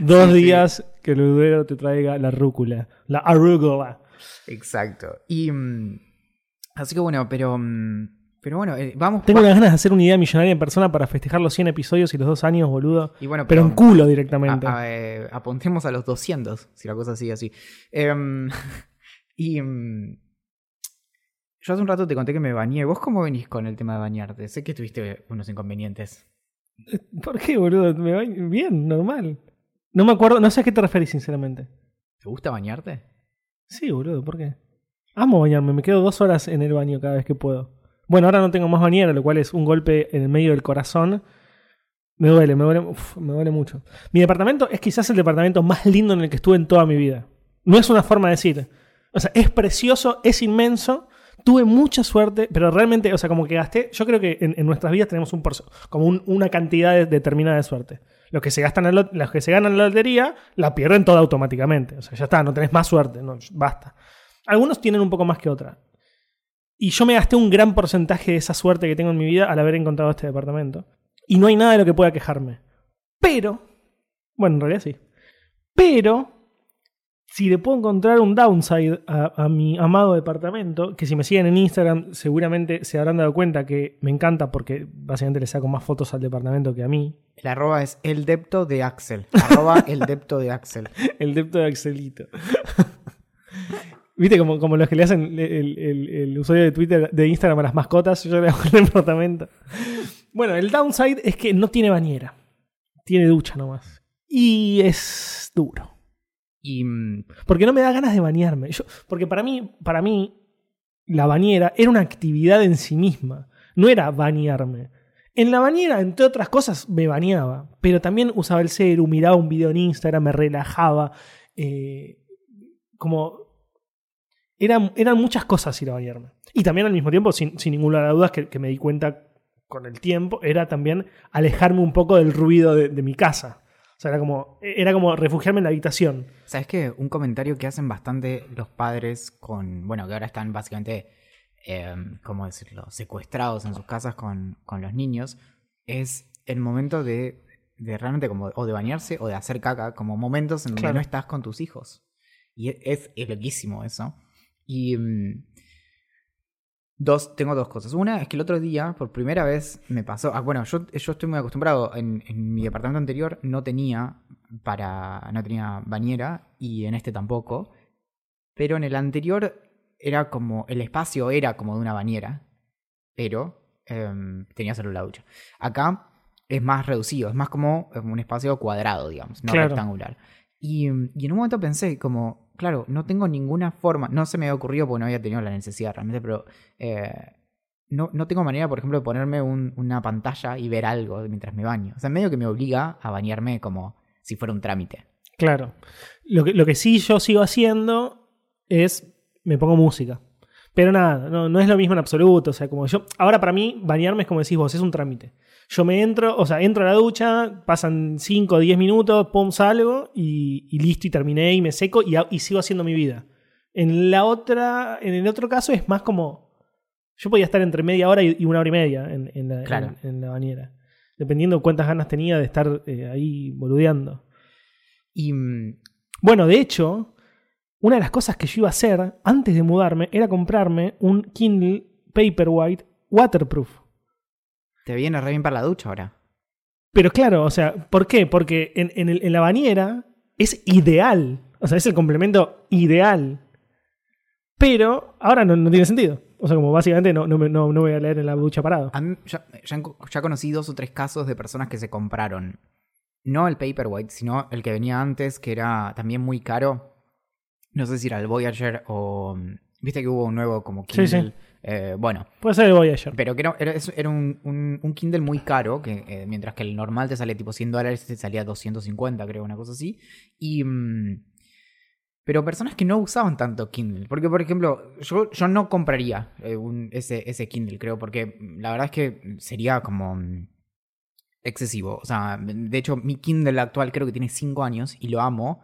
S1: Dos
S2: Sí, sí.
S1: días que el udero te traiga la rúcula. La arugula.
S2: Exacto. Y. mm, así que bueno, pero. mm, pero bueno, eh, vamos.
S1: Tengo unas ganas de hacer una idea millonaria en persona para festejar los 100 episodios y los dos años, boludo.
S2: Y bueno,
S1: Pero en culo directamente.
S2: a- a- eh, apuntemos a los 200, si la cosa sigue así. Em, y. mm, yo hace un rato te conté que me bañé. ¿Vos cómo venís con el tema de bañarte? Sé que tuviste unos inconvenientes.
S1: ¿Por qué, boludo? Me va bien, normal. No me acuerdo, no sé a qué te referís, sinceramente.
S2: ¿Te gusta bañarte?
S1: Sí, boludo, ¿por qué? Amo bañarme, me quedo dos horas en el baño cada vez que puedo. Bueno, ahora no tengo más bañera, lo cual es un golpe en el medio del corazón. Me duele, me duele, uf, me duele mucho. Mi departamento es quizás el departamento más lindo en el que estuve en toda mi vida. No es una forma de decir. O sea, es precioso, es inmenso. Tuve mucha suerte, pero realmente, o sea, como que gasté. Yo creo que en, nuestras vidas tenemos un como un- una cantidad de- determinada de suerte. Los que se gastan los que se ganan la lotería la pierden toda automáticamente. O sea, ya está, no tenés más suerte, no, basta. Algunos tienen un poco más que otra. Y yo me gasté un gran porcentaje de esa suerte que tengo en mi vida al haber encontrado este departamento. Y no hay nada de lo que pueda quejarme. Pero, bueno, en realidad sí. Pero, si le puedo encontrar un downside a, a mi amado departamento, que si me siguen en Instagram seguramente se habrán dado cuenta que me encanta porque básicamente le saco más fotos al departamento que a mí.
S2: El arroba es el depto de Axel. Arroba el depto de Axel.
S1: El depto de Axelito. ¿Viste como, como los que le hacen el, el- el usuario de Twitter, de Instagram a las mascotas? Yo le hago el departamento. Bueno, el downside es que no tiene bañera. Tiene ducha nomás. Y es duro.
S2: Y. mm,
S1: Porque no me da ganas de bañarme. Yo- porque para mí, para mí, la bañera era una actividad en sí misma. No era bañarme. En la bañera, entre otras cosas, me bañaba. Pero también usaba el celu, miraba un video en Instagram, me relajaba. eh, como. Eran, eran muchas cosas ir a bañarme. Y también al mismo tiempo, sin, sin ninguna duda, que, me di cuenta con el tiempo, era también alejarme un poco del ruido de mi casa. O sea, era como, era como refugiarme en la habitación.
S2: ¿Sabes qué? Un comentario que hacen bastante los padres con. Bueno, que ahora están básicamente. eh, ¿Cómo decirlo? Secuestrados en sus casas con, con los niños. Es el momento de. De realmente como. O de bañarse o de hacer caca. Como momentos en donde
S1: Claro.
S2: no estás con tus hijos. Y es, es, loquísimo eso. Y. Dos, tengo dos cosas. Una es que el otro día, por primera vez, me pasó. ah, bueno, yo, yo estoy muy acostumbrado. En, en mi departamento anterior no tenía para. no tenía bañera. Y en este tampoco. Pero en el anterior era como. El espacio era como de una bañera. Pero em, tenía solo la ducha. Acá es más reducido, es más como un espacio cuadrado, digamos, no
S1: Claro.
S2: rectangular. Y, em, y en un momento pensé, como, claro, no tengo ninguna forma, no se me había ocurrido porque no había tenido la necesidad realmente, pero eh, no, no tengo manera, por ejemplo, de ponerme un- una pantalla y ver algo mientras me baño. O sea, medio que me obliga a bañarme como si fuera un trámite.
S1: Claro. Lo que, lo que sí yo sigo haciendo es me pongo música. Pero nada, no, no es lo mismo en absoluto. O sea, como yo. Ahora para mí, bañarme es como decís vos, es un trámite. Yo me entro, o sea, entro a la ducha, pasan 5 o 10 minutos, pum, salgo y, y listo, y terminé y me seco y, sigo haciendo mi vida. En la otra, en el otro caso es más como. Yo podía estar entre media hora y, y una hora y media en, en la,
S2: Claro.
S1: en- en la bañera. Dependiendo cuántas ganas tenía de estar eh, ahí boludeando.
S2: Y mm,
S1: Bueno, de hecho, una de las cosas que yo iba a hacer antes de mudarme era comprarme un Kindle Paperwhite waterproof.
S2: Te viene re bien para la ducha ahora.
S1: Pero claro, o sea, ¿por qué? Porque en, en el- en la bañera es ideal. O sea, es el complemento ideal. Pero ahora no, no tiene sentido. O sea, como básicamente no, no, no, no voy a leer en la ducha parado.
S2: A mí ya, ya, conocí dos o tres casos de personas que se compraron no el Paperwhite, sino el que venía antes, que era también muy caro. No sé si era el Voyager o. mm, Viste que hubo un nuevo como
S1: Sí,
S2: Kindle.
S1: sí.
S2: Eh, bueno,
S1: Puede ser el Voyager.
S2: pero que era, era, era un, un- un Kindle muy caro, que eh, mientras que el normal te sale tipo 100 dólares, te salía 250, creo, una cosa así. Y. mm, pero personas que no usaban tanto Kindle. Porque, por ejemplo, yo, yo no compraría eh, un- ese, ese Kindle, creo, porque la verdad es que sería como mm, excesivo. O sea, de hecho, mi Kindle actual creo que tiene 5 años y lo amo.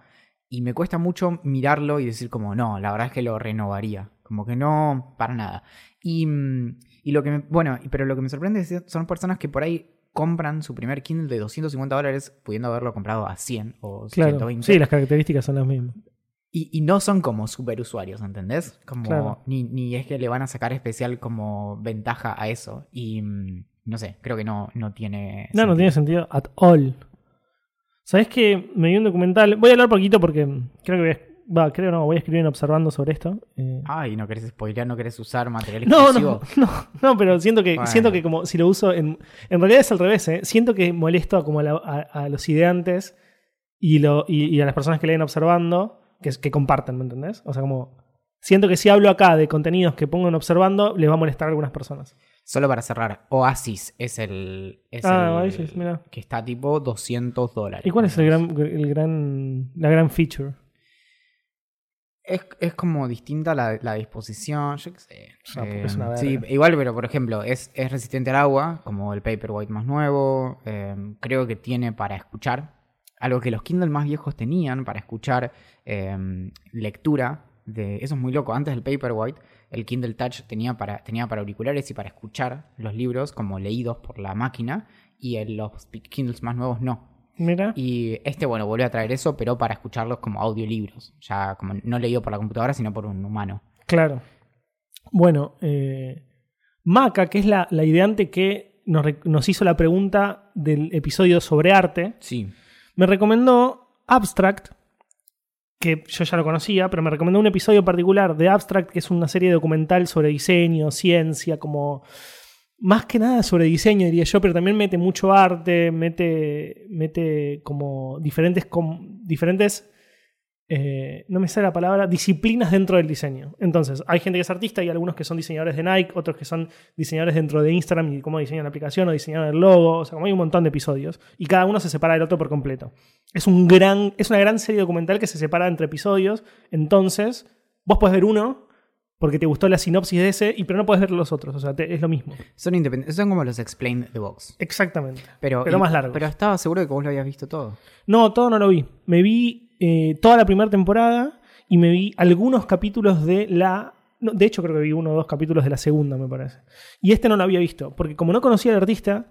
S2: Y me cuesta mucho mirarlo y decir como, no, la verdad es que lo renovaría. Como que no, para nada. Y, mm, y lo que me, bueno, pero lo que me sorprende es que son personas que por ahí compran su primer Kindle de 250 dólares pudiendo haberlo comprado a 100 o
S1: Claro.
S2: 120.
S1: Sí, las características son las mismas.
S2: Y, y no son como super usuarios, ¿entendés? Como,
S1: Claro.
S2: ni, ni es que le van a sacar especial como ventaja a eso. Y mm, no sé, creo que no, no tiene.
S1: No, no
S2: sentido.
S1: tiene sentido at all. ¿Sabés que me vi un documental? Voy a hablar poquito porque creo que voy a, va, creo no, voy a escribir en observando sobre esto. Eh,
S2: Ay, no querés spoilear, no querés usar material
S1: no,
S2: exclusivo.
S1: no, no, no, pero siento que,
S2: Bueno.
S1: siento que como si lo uso en. En realidad es al revés, ¿eh? Siento que molesto a, como a, la- a- a los ideantes y, lo, y, y a las personas que leen observando, que, que comparten, ¿me entendés? O sea, como. Siento que si hablo acá de contenidos que pongo en observando, les va a molestar a algunas personas.
S2: Solo para cerrar, Oasis es el. Es
S1: Ah,
S2: el
S1: Oasis, mira.
S2: Que está tipo 200 dólares.
S1: ¿Y cuál es el gran, el gran, la gran feature?
S2: Es, es como distinta la, la disposición, yo qué sé. Eh,
S1: es una
S2: sí,
S1: verga.
S2: igual, pero por ejemplo, es, es resistente al agua, como el Paperwhite más nuevo. eh, creo que tiene para escuchar. Algo que los Kindle más viejos tenían para escuchar eh, lectura. De, eso es muy loco. Antes del Paperwhite, el Kindle Touch tenía para, tenía para auriculares y para escuchar los libros como leídos por la máquina. Y en los Kindles más nuevos no.
S1: Mira.
S2: Y este, bueno, volvió a traer eso, pero para escucharlos como audiolibros. Ya como no leído por la computadora, sino por un humano.
S1: Claro. Bueno, eh, Maca, que es la, la ideante que nos, nos hizo la pregunta del episodio sobre arte,
S2: Sí.
S1: me recomendó Abstract, que yo ya lo conocía, pero me recomendó un episodio particular de Abstract, que es una serie documental sobre diseño, ciencia, como más que nada sobre diseño, diría yo, pero también mete mucho arte, mete, mete como diferentes, diferentes eh, no me sale la palabra, disciplinas dentro del diseño. Entonces, hay gente que es artista y algunos que son diseñadores de Nike, otros que son diseñadores dentro de Instagram y cómo diseñan la aplicación o diseñan el logo. O sea, como hay un montón de episodios. Y cada uno se separa del otro por completo. Es, un gran, es una gran serie documental que se separa entre episodios. Entonces, vos podés ver uno porque te gustó la sinopsis de ese, y pero no podés ver los otros. O sea, te- es lo mismo.
S2: Son independientes. Son como los Explain the Box.
S1: Exactamente.
S2: Pero,
S1: Pero
S2: y-
S1: más largos.
S2: Pero estaba seguro de que vos lo habías visto todo.
S1: No, todo no lo vi. Me vi eh, toda la primera temporada y me vi algunos capítulos de la. no, de hecho, creo que vi uno o dos capítulos de la segunda, me parece. Y este no lo había visto, porque como no conocía al artista,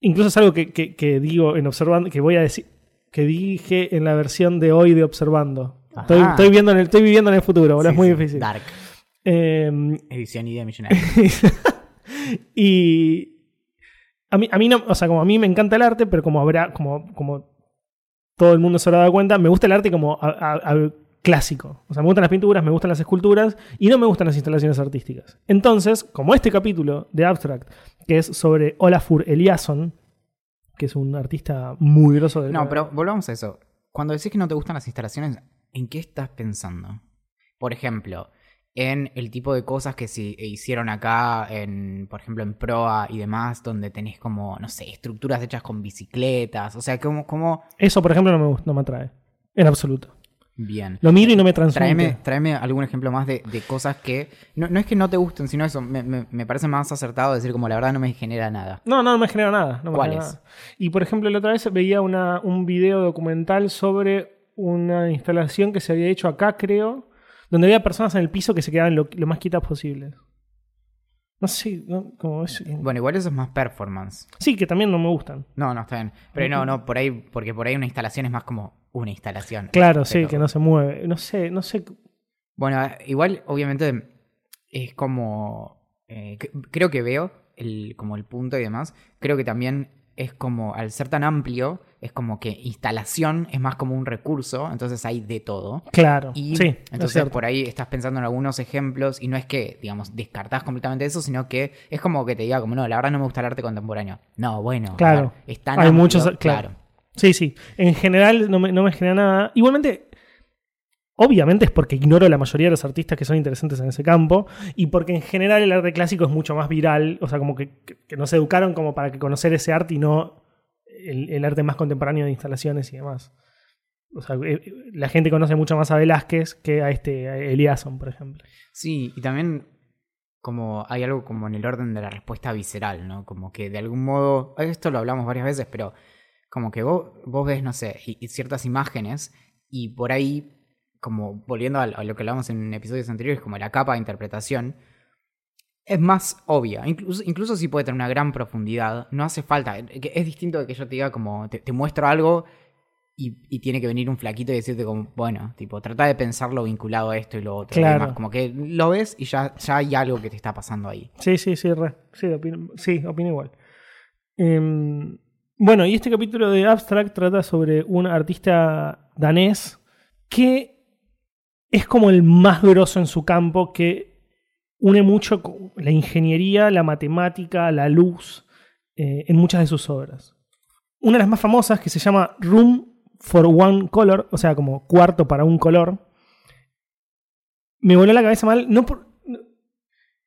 S1: incluso es algo que, que- que digo en Observando, que voy a decir, que dije en la versión de hoy de Observando. Estoy, viendo en el, estoy viviendo en el futuro, boludo,
S2: Sí,
S1: es muy
S2: sí.
S1: difícil.
S2: Dark.
S1: Eh,
S2: Edición idea millonaria.
S1: y a mí, a mí no, o sea, como a mí me encanta el arte, pero como habrá, como, como todo el mundo se habrá dado cuenta, me gusta el arte como a- a- a- clásico. O sea, me gustan las pinturas, me gustan las esculturas y no me gustan las instalaciones artísticas. Entonces, como este capítulo de Abstract, que es sobre Olafur Eliasson, que es un artista muy grosso del
S2: No, pero volvamos a eso. Cuando decís que no te gustan las instalaciones, ¿en qué estás pensando? Por ejemplo, en el tipo de cosas que se hicieron acá, en, por ejemplo, en Proa y demás, donde tenés como, no sé, estructuras hechas con bicicletas. O sea, como, como
S1: Eso, por ejemplo, no me, no me atrae. En absoluto.
S2: bien.
S1: Lo miro y no me transmite.
S2: Tráeme, tráeme algún ejemplo más de, de cosas que. No, no es que no te gusten, sino eso. Me, me- me parece más acertado decir como la verdad no me genera nada.
S1: No, no, no me genera nada. No
S2: ¿Cuáles?
S1: Y por ejemplo, la otra vez veía una, un video documental sobre una instalación que se había hecho acá, creo, donde había personas en el piso que se quedaban lo, lo más quietas posible. No sé, ¿no? Como es-
S2: Bueno, igual eso es más performance.
S1: Sí, que también no me gustan.
S2: No, no, está bien. Pero no, no, por ahí, porque por ahí una instalación es más como una instalación.
S1: Claro, sí, que no se mueve. No sé, no sé.
S2: Bueno, igual, obviamente, es como. eh, creo que veo el, como el punto y demás. Creo que también es como, al ser tan amplio, es como que instalación es más como un recurso, entonces hay de todo.
S1: Claro.
S2: Y
S1: sí, es
S2: entonces por ahí estás pensando en algunos ejemplos y no es que, digamos, descartás completamente eso, sino que es como que te diga, como, no, la verdad no me gusta el arte contemporáneo. No, bueno,
S1: Claro.
S2: ver, es tan
S1: Hay
S2: amplio,
S1: muchos- claro. Sí, sí. En general no me, no me genera nada. Igualmente, obviamente es porque ignoro la mayoría de los artistas que son interesantes en ese campo y porque en general el arte clásico es mucho más viral. O sea, como que, que- que nos educaron como para que conocer ese arte y no el, arte más contemporáneo de instalaciones y demás. O sea, eh, eh, la gente conoce mucho más a Velázquez que a este a Eliasson, por ejemplo.
S2: Sí, y también como hay algo como en el orden de la respuesta visceral, ¿no? Como que de algún modo, esto lo hablamos varias veces, pero como que vos, vos ves, no sé, y ciertas imágenes y por ahí como volviendo a, lo que hablamos en episodios anteriores, como la capa de interpretación, es más obvia. Incluso, incluso si puede tener una gran profundidad, no hace falta. Es distinto de que yo te diga como, te, muestro algo y, tiene que venir un flaquito y decirte como, bueno, tipo, trata de pensarlo vinculado a esto y lo otro.
S1: Claro.
S2: como que lo ves y ya, ya hay algo que te está pasando ahí.
S1: Sí, sí, sí, Sí, opino, sí, opino igual. Em, bueno, y este capítulo de Abstract trata sobre un artista danés que es como el más grosso en su campo, que une mucho la ingeniería, la matemática, la luz eh, en muchas de sus obras. Una de las más famosas, que se llama Room for One Color, o sea, como cuarto para un color, me voló la cabeza mal. No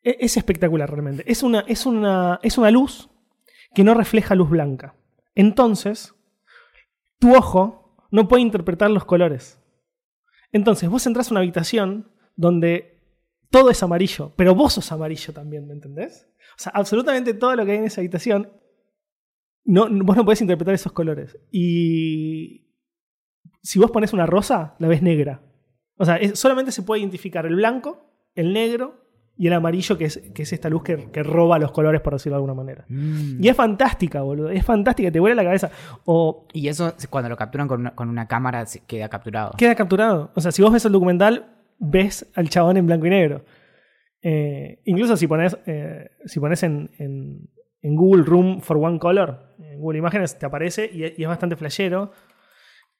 S1: e-, es espectacular realmente. Es una, es, una, es una luz que no refleja luz blanca. Entonces, tu ojo no puede interpretar los colores. Entonces, vos entras a una habitación donde todo es amarillo, pero vos sos amarillo también, ¿me entendés? O sea, absolutamente todo lo que hay en esa habitación, no, vos no podés interpretar esos colores. Y si vos pones una rosa, la ves negra. O sea, solamente se puede identificar el blanco, el negro y el amarillo, que es, que es esta luz que, roba los colores, por decirlo de alguna manera. Mm. Y es fantástica, boludo. Es fantástica, te vuela la cabeza. O,
S2: y eso, cuando lo capturan con una, con una cámara, queda capturado.
S1: Queda capturado. O sea, si vos ves el documental, ves al chabón en blanco y negro. Eh, incluso si pones, eh, si pones en, en, Google Room for One Color, en Google Imágenes te aparece y, es bastante flashero.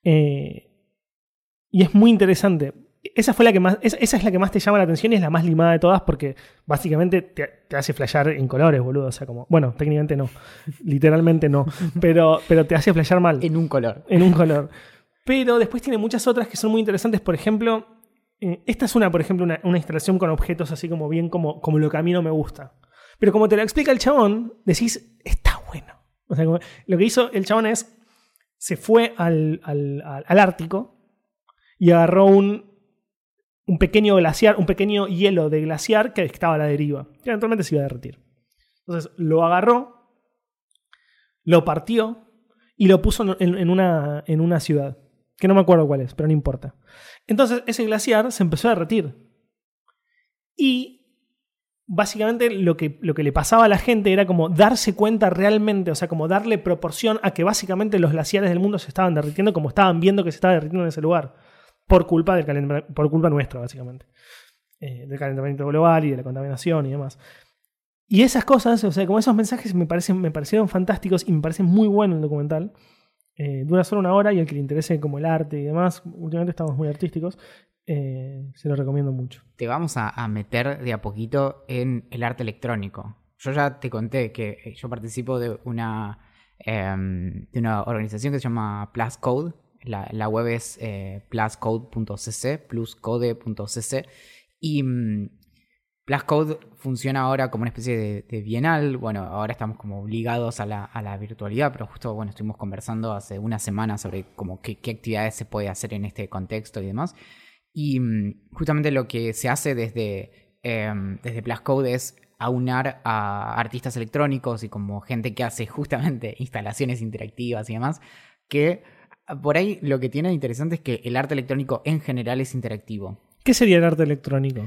S1: Eh, y es muy interesante esa fue la que más, esa, es la que más te llama la atención y es la más limada de todas porque básicamente te, hace flashear en colores, boludo. O sea, como, bueno, técnicamente no, literalmente no, pero, pero te hace flashear mal.
S2: En un color.
S1: En un color. Pero después tiene muchas otras que son muy interesantes. Por ejemplo, eh, esta es una, por ejemplo, una, instalación con objetos así como bien como, como lo que a mí no me gusta. Pero como te lo explica el chabón, decís, está bueno. O sea, lo que hizo el chabón es, se fue al, al, al Ártico y agarró un, un pequeño glaciar, un pequeño hielo de glaciar que estaba a la deriva, que eventualmente se iba a derretir. Entonces lo agarró, lo partió y lo puso en, una, en una ciudad, que no me acuerdo cuál es, pero no importa. Entonces ese glaciar se empezó a derretir. Y básicamente lo que, lo que le pasaba a la gente era como darse cuenta realmente, o sea, como darle proporción a que básicamente los glaciares del mundo se estaban derritiendo como estaban viendo que se estaba derritiendo en ese lugar por culpa, del por culpa nuestra, básicamente. Eh, del calentamiento global y de la contaminación y demás. Y esas cosas, o sea, como esos mensajes me, parecen, me parecieron fantásticos y me parece muy bueno el documental. Eh, dura solo una hora y al que le interese como el arte y demás, últimamente estamos muy artísticos, eh, se lo recomiendo mucho.
S2: Te vamos a, meter de a poquito en el arte electrónico. Yo ya te conté que yo participo de una, em, de una organización que se llama Plus Code, la, web es eh, pluscode.cc, pluscode.cc. Y mm, Pluscode funciona ahora como una especie de, bienal. Bueno, ahora estamos como obligados a la, virtualidad, pero justo bueno, estuvimos conversando hace una semana sobre como qué, actividades se puede hacer en este contexto y demás. Y mm, justamente lo que se hace desde, eh, desde Pluscode es aunar a artistas electrónicos y como gente que hace justamente instalaciones interactivas y demás, que por ahí lo que tiene de interesante es que el arte electrónico en general es interactivo.
S1: ¿Qué sería el arte electrónico?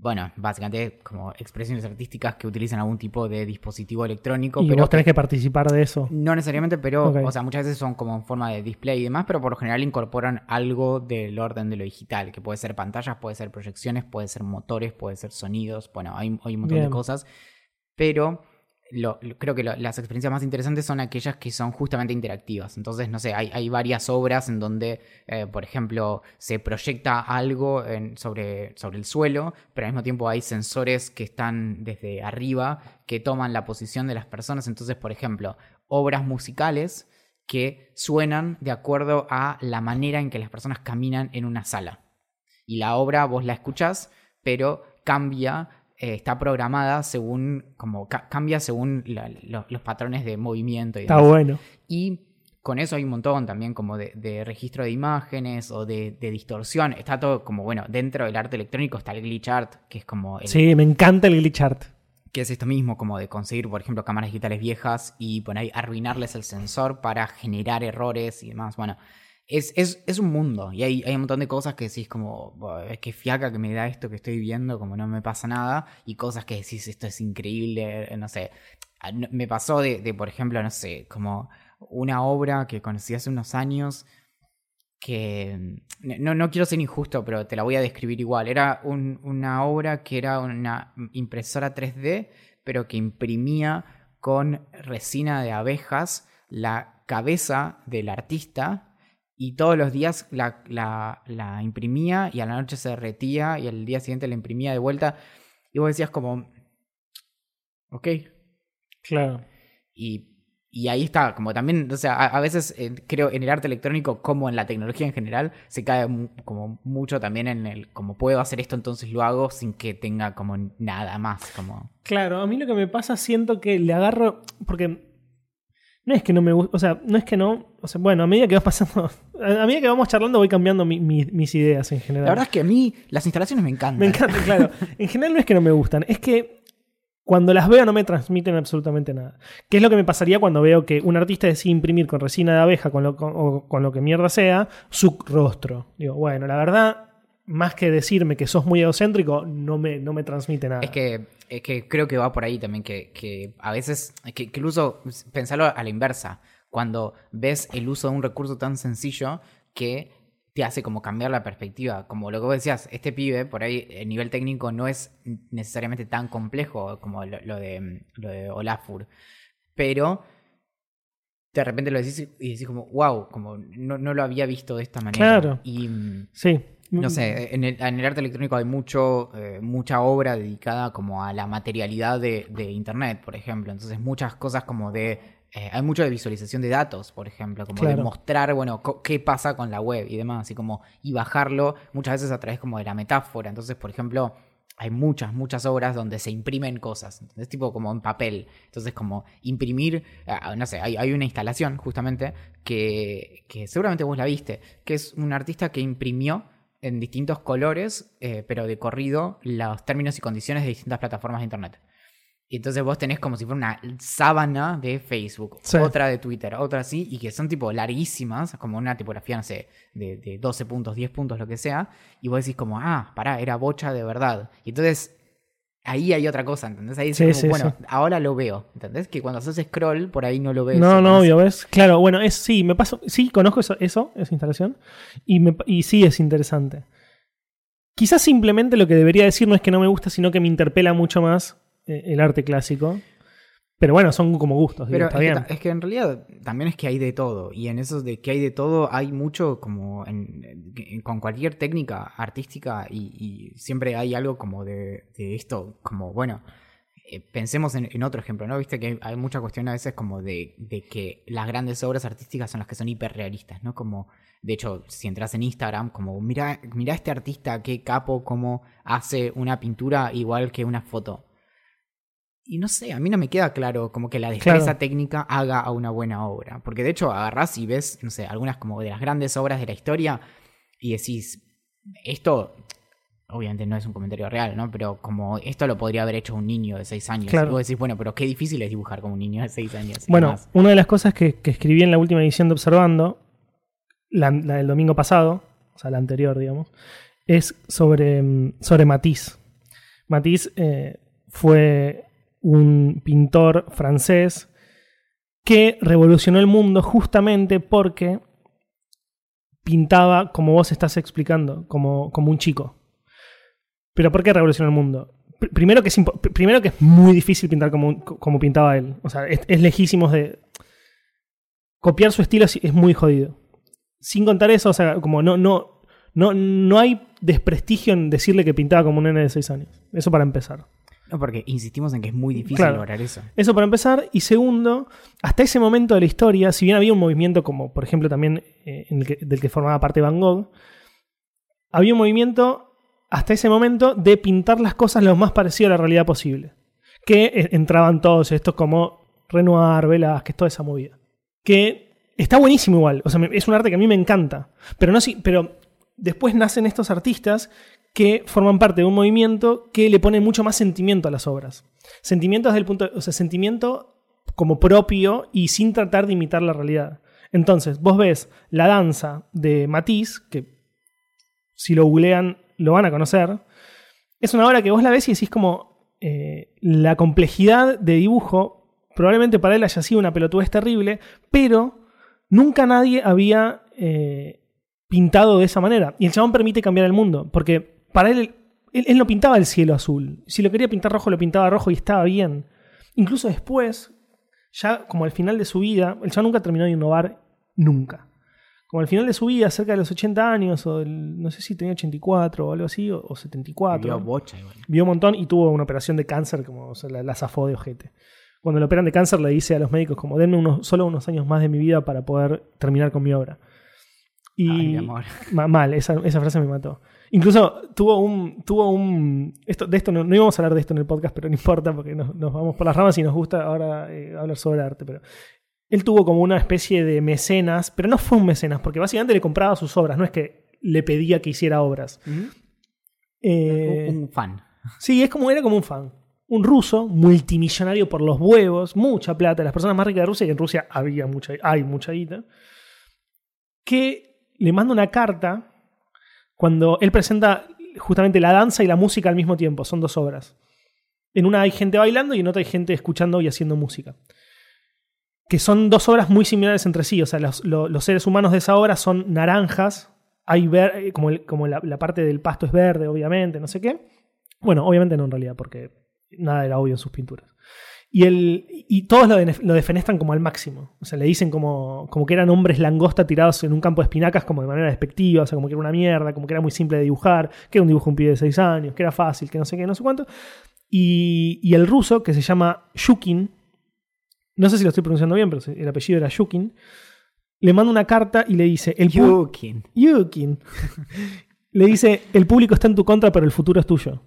S2: Bueno, básicamente como expresiones artísticas que utilizan algún tipo de dispositivo electrónico.
S1: ¿Y
S2: pero
S1: vos tenés que participar de eso?
S2: No necesariamente, pero o sea, muchas veces son como en forma de display y demás, pero por lo general incorporan algo del orden de lo digital, que puede ser pantallas, puede ser proyecciones, puede ser motores, puede ser sonidos, bueno, hay, hay un montón de cosas, pero creo que las experiencias más interesantes son aquellas que son justamente interactivas. Entonces, no sé, hay, varias obras en donde, eh, por ejemplo, se proyecta algo sobre, sobre el suelo, pero al mismo tiempo hay sensores que están desde arriba que toman la posición de las personas. Entonces, por ejemplo, obras musicales que suenan de acuerdo a la manera en que las personas caminan en una sala. Y la obra vos la escuchás, pero cambia eh, está programada según, como cambia según los patrones de movimiento. Y
S1: está bueno.
S2: Y con eso hay un montón también como de, registro de imágenes o de, distorsión. Está todo como, bueno, dentro del arte electrónico está el glitch art, que es como...
S1: sí, me encanta el glitch art.
S2: Que es esto mismo, como de conseguir, por ejemplo, cámaras digitales viejas y poner, arruinarles el sensor para generar errores y demás. Bueno, es, es, es un mundo y hay, hay un montón de cosas que decís como, "Buah, es que fiaca que me da esto que estoy viendo, como no me pasa nada, y cosas que decís, esto es increíble, no sé. Ah, Me pasó de, de, por ejemplo, no sé, como una obra que conocí hace unos años que no, no quiero ser injusto, pero te la voy a describir igual. Era un- una obra que era una impresora 3D, pero que imprimía con resina de abejas la cabeza del artista y todos los días la, la- la imprimía y a la noche se derretía y al día siguiente la imprimía de vuelta. Y vos decías como, ok,
S1: Claro.
S2: y, y ahí está, como también, o sea, a, a veces eh, creo en el arte electrónico como en la tecnología en general, se cae mu- como mucho también en el, como puedo hacer esto, entonces lo hago sin que tenga como nada más, como...
S1: Claro, a mí lo que me pasa siento que le agarro. Porque no es que no me gusta. O sea, no es que no. O sea, bueno, a medida que va pasando. A medida que vamos charlando, voy cambiando mi- mi- mis ideas en general.
S2: La verdad es que a mí las instalaciones me encantan.
S1: Me encanta, claro. En general no es que no me gustan, es que cuando las veo no me transmiten absolutamente nada. ¿Qué es lo que me pasaría cuando veo que un artista decide imprimir con resina de abeja, con lo, con, o con lo que mierda sea, su rostro? Digo, bueno, la verdad, más que decirme que sos muy egocéntrico, no me, no me transmite nada.
S2: Es que, es que creo que va por ahí también, que, que a veces, que, que el uso, pensarlo a la inversa, cuando ves el uso de un recurso tan sencillo que te hace como cambiar la perspectiva, como lo que vos decías, este pibe por ahí el nivel técnico no es necesariamente tan complejo como lo, lo de, lo de Olafur, pero de repente lo decís y decís como, wow, como no, no lo había visto de esta manera.
S1: Claro.
S2: Y, mm,
S1: Sí.
S2: no sé, en el, en el arte electrónico hay mucho, eh, mucha obra dedicada como a la materialidad de, de Internet, por ejemplo. Entonces muchas cosas como de... eh, hay mucho de visualización de datos, por ejemplo, como de
S1: Claro.
S2: mostrar, bueno, qué pasa con la web y demás, y como y bajarlo muchas veces a través como de la metáfora. Entonces, por ejemplo, hay muchas, muchas obras donde se imprimen cosas, es tipo como en papel. Entonces, como imprimir, ah, no sé, hay, hay una instalación justamente que, que seguramente vos la viste, que es un artista que imprimió en distintos colores, eh, pero de corrido, los términos y condiciones de distintas plataformas de Internet. Y entonces vos tenés como si fuera una sábana de Facebook,
S1: Sí.
S2: otra de Twitter, otra así, y que son tipo larguísimas, como una tipografía, no sé, de, de 12 puntos, 10 puntos, lo que sea, y vos decís como, ah, pará, era bocha de verdad. Y entonces ahí hay otra cosa, ¿entendés? Ahí
S1: Sí,
S2: como,
S1: sí,
S2: bueno, ahora lo veo, ¿entendés? Que cuando haces scroll, por ahí no lo ves.
S1: No, no, obvio, ¿ves? Claro, bueno, es, sí, me paso, sí, conozco eso, eso esa instalación, y, me, y sí es interesante. Quizás simplemente lo que debería decir no es que no me gusta, sino que me interpela mucho más el arte clásico. Pero bueno, son como gustos, digo, está
S2: es que,
S1: bien.
S2: ta- es que en realidad también es que hay de todo. Y en eso de que hay de todo hay mucho como en- en- con cualquier técnica artística y, y siempre hay algo como de, de esto, como bueno, eh, pensemos en, en otro ejemplo, ¿no? Viste que hay, hay mucha cuestión a veces como de, de que las grandes obras artísticas son las que son hiperrealistas, ¿no? Como, de hecho, si entras en Instagram, como mira, mira este artista, qué capo, cómo hace una pintura igual que una foto. Y no sé, a mí no me queda claro como que la destreza
S1: Claro.
S2: técnica haga a una buena obra. Porque de hecho agarrás y ves, no sé, algunas como de las grandes obras de la historia y decís, esto, obviamente no es un comentario real, ¿no? Pero como esto lo podría haber hecho un niño de 6 años.
S1: Claro.
S2: Y vos decís, bueno, pero qué difícil es dibujar como un niño de 6 años.
S1: Bueno, una de las cosas que, que escribí en la última edición de Observando, la, la del domingo pasado, o sea, la anterior, digamos, es sobre, mm, sobre Matisse. Matisse eh, fue un pintor francés que revolucionó el mundo justamente porque pintaba, como vos estás explicando, como, como un chico. Pero ¿por qué revolucionó el mundo? Pr- Primero que, es primero que es muy difícil pintar como, como pintaba él. O sea, es, es lejísimo de... Copiar su estilo es, es muy jodido. Sin contar eso, o sea, como no, no, no, no hay desprestigio en decirle que pintaba como un nene de 6 años. Eso para empezar.
S2: No, porque insistimos en que es muy difícil
S1: Claro.
S2: lograr eso.
S1: Eso para empezar. Y segundo, hasta ese momento de la historia, si bien había un movimiento como, por ejemplo, también eh, en el que- del que formaba parte Van Gogh, había un movimiento hasta ese momento de pintar las cosas lo más parecido a la realidad posible. Que eh, entraban todos estos como Renoir, Velázquez, toda esa movida. Que está buenísimo igual. O sea, es un arte que a mí me encanta. Pero, no, si- pero después nacen estos artistas que forman parte de un movimiento que le pone mucho más sentimiento a las obras. Sentimiento desde el punto, o sea, sentimiento como propio y sin tratar de imitar la realidad. Entonces, vos ves la danza de Matisse, que si lo googlean lo van a conocer. Es una obra que vos la ves y decís como eh, la complejidad de dibujo, probablemente para él haya sido una pelotudez terrible, pero nunca nadie había eh, pintado de esa manera. Y el chabón permite cambiar el mundo, porque para él, él, él no pintaba el cielo azul. Si lo quería pintar rojo, lo pintaba rojo y estaba bien. Incluso después, ya como al final de su vida, el chabón nunca terminó de innovar, nunca. Como al final de su vida, cerca de los 80 años, o el- no sé si tenía 84 o algo así, o, o 74.
S2: Vio bocha igual.
S1: Vio un montón y tuvo una operación de cáncer, como o sea, la, la zafó de ojete. Cuando lo operan de cáncer le dice a los médicos como denme unos, solo unos años más de mi vida para poder terminar con mi obra. Y
S2: Ay, mi amor.
S1: ma- mal, esa, esa frase me mató. Incluso tuvo un, tuvo un, esto, de esto no, no íbamos a hablar de esto en el podcast, pero no importa porque nos, nos vamos por las ramas y nos gusta ahora eh, hablar sobre arte, pero él tuvo como una especie de mecenas, pero no fue un mecenas, porque básicamente le compraba sus obras, no es que le pedía que hiciera obras. Eh,
S2: Un, un fan.
S1: Sí, es como, era como un fan. Un ruso, multimillonario por los huevos, mucha plata, las personas más ricas de Rusia, y en Rusia había mucha, hay mucha guita, que le manda una carta cuando él presenta justamente la danza y la música al mismo tiempo, son dos obras. En una hay gente bailando y en otra hay gente escuchando y haciendo música. Que son dos obras muy similares entre sí, o sea, los, lo- los seres humanos de esa obra son naranjas, hay ver, eh, como, como la, la parte del pasto es verde, obviamente, no sé qué. Bueno, obviamente no en realidad, porque nada era obvio en sus pinturas. Y, el, y todos lo, dene- lo defenestran como al máximo. O sea, le dicen como, como que eran hombres langosta tirados en un campo de espinacas como de manera despectiva, o sea, como que era una mierda, como que era muy simple de dibujar, que era un dibujo de un pibe de 6 años, que era fácil, que no sé qué, no sé cuánto. Y, y el ruso, que se llama Yukin, no sé si lo estoy pronunciando bien, pero el apellido era Yukin, le manda una carta y le dice, el
S2: Yukin.
S1: Yukin. Le dice, el público está en tu contra, pero el futuro es tuyo.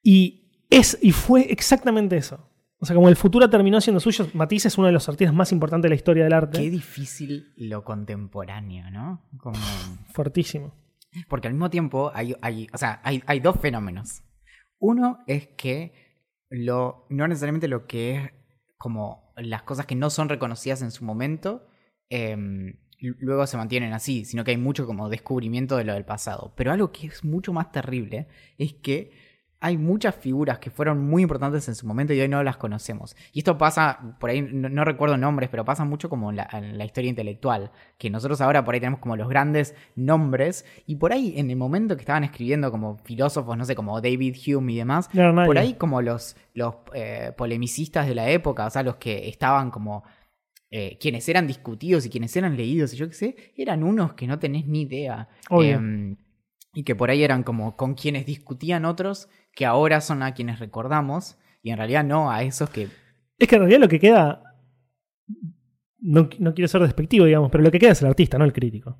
S1: Y, es, y fue exactamente eso. O sea, como el futuro terminó siendo suyo, Matisse es uno de los artistas más importantes de la historia del arte.
S2: Qué difícil lo contemporáneo, ¿no? Como...
S1: Fortísimo.
S2: Porque al mismo tiempo hay, hay, o sea, hay, hay dos fenómenos. Uno es que lo, no necesariamente lo que es como las cosas que no son reconocidas en su momento, em, luego se mantienen así, sino que hay mucho como descubrimiento de lo del pasado. Pero algo que es mucho más terrible es que hay muchas figuras que fueron muy importantes en su momento y hoy no las conocemos. Y esto pasa, por ahí no, no recuerdo nombres, pero pasa mucho como en la, en la historia intelectual, que nosotros ahora por ahí tenemos como los grandes nombres y por ahí en el momento que estaban escribiendo como filósofos, no sé, como David Hume y demás,
S1: No
S2: por ahí como los, los eh, polemicistas de la época, o sea, los que estaban como... eh, quienes eran discutidos y quienes eran leídos y yo qué sé, eran unos que no tenés ni idea.
S1: Obvio.
S2: Em, y que por ahí eran como con quienes discutían otros, que ahora son a quienes recordamos, y en realidad no a esos que...
S1: Es que en realidad lo que queda. No, no quiero ser despectivo, digamos, pero lo que queda es el artista, no el crítico.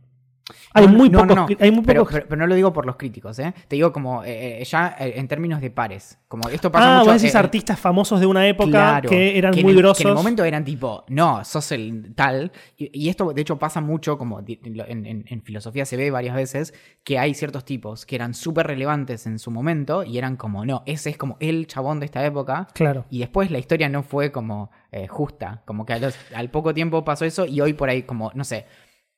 S1: Hay
S2: No,
S1: muy
S2: no,
S1: pocos.
S2: no,
S1: Hay muy
S2: pero,
S1: pocos-
S2: pero- pero no lo digo por los críticos, ¿eh? Te digo como eh, eh, ya eh, en términos de pares. Como esto pasa
S1: ah,
S2: mucho...
S1: vos decís
S2: eh,
S1: artistas famosos de una época
S2: Claro,
S1: que eran muy
S2: el-
S1: grosos.
S2: Que en el momento eran tipo, no, sos el tal. Y, y esto, de hecho, pasa mucho, como en, en- en filosofía se ve varias veces, que hay ciertos tipos que eran súper relevantes en su momento y eran como, no, ese es como el chabón de esta época.
S1: Claro.
S2: Y después la historia no fue como justa. Como que a los- al poco tiempo pasó eso y hoy por ahí, como, no sé.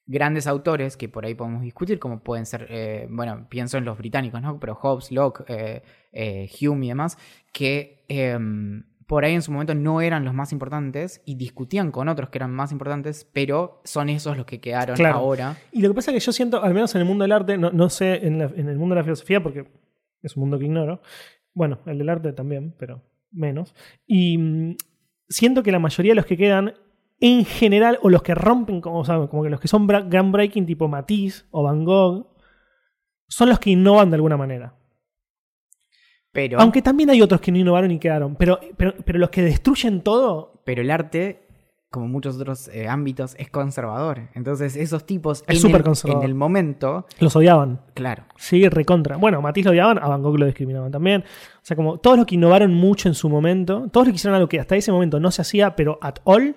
S2: Grandes autores que por ahí podemos discutir, como pueden ser, eh, bueno, pienso en los británicos, ¿no? Pero Hobbes, Locke, eh, eh, Hume y demás, que em, por ahí en su momento no eran los más importantes y discutían con otros que eran más importantes, pero son esos los que quedaron
S1: Claro.
S2: ahora.
S1: Y lo que pasa es que yo siento, al menos en el mundo del arte, no, no sé en, la- en el mundo de la filosofía, porque es un mundo que ignoro. Bueno, el del arte también, pero menos. Y mm, siento que la mayoría de los que quedan, en general, o los que rompen, como, o sea, como que los que son groundbreaking, tipo Matisse o Van Gogh, son los que innovan de alguna manera.
S2: Pero,
S1: Aunque también hay otros que no innovaron y quedaron. Pero, pero, pero los que destruyen todo,
S2: pero el arte, como muchos otros eh, ámbitos, es conservador. Entonces esos tipos
S1: Es
S2: en,
S1: súper
S2: el,
S1: conservador.
S2: en el momento,
S1: los odiaban.
S2: claro,
S1: Sí, recontra. Bueno, Matisse lo odiaban, a Van Gogh lo discriminaban también. O sea, como todos los que innovaron mucho en su momento, todos los que hicieron algo que hasta ese momento no se hacía, pero at all,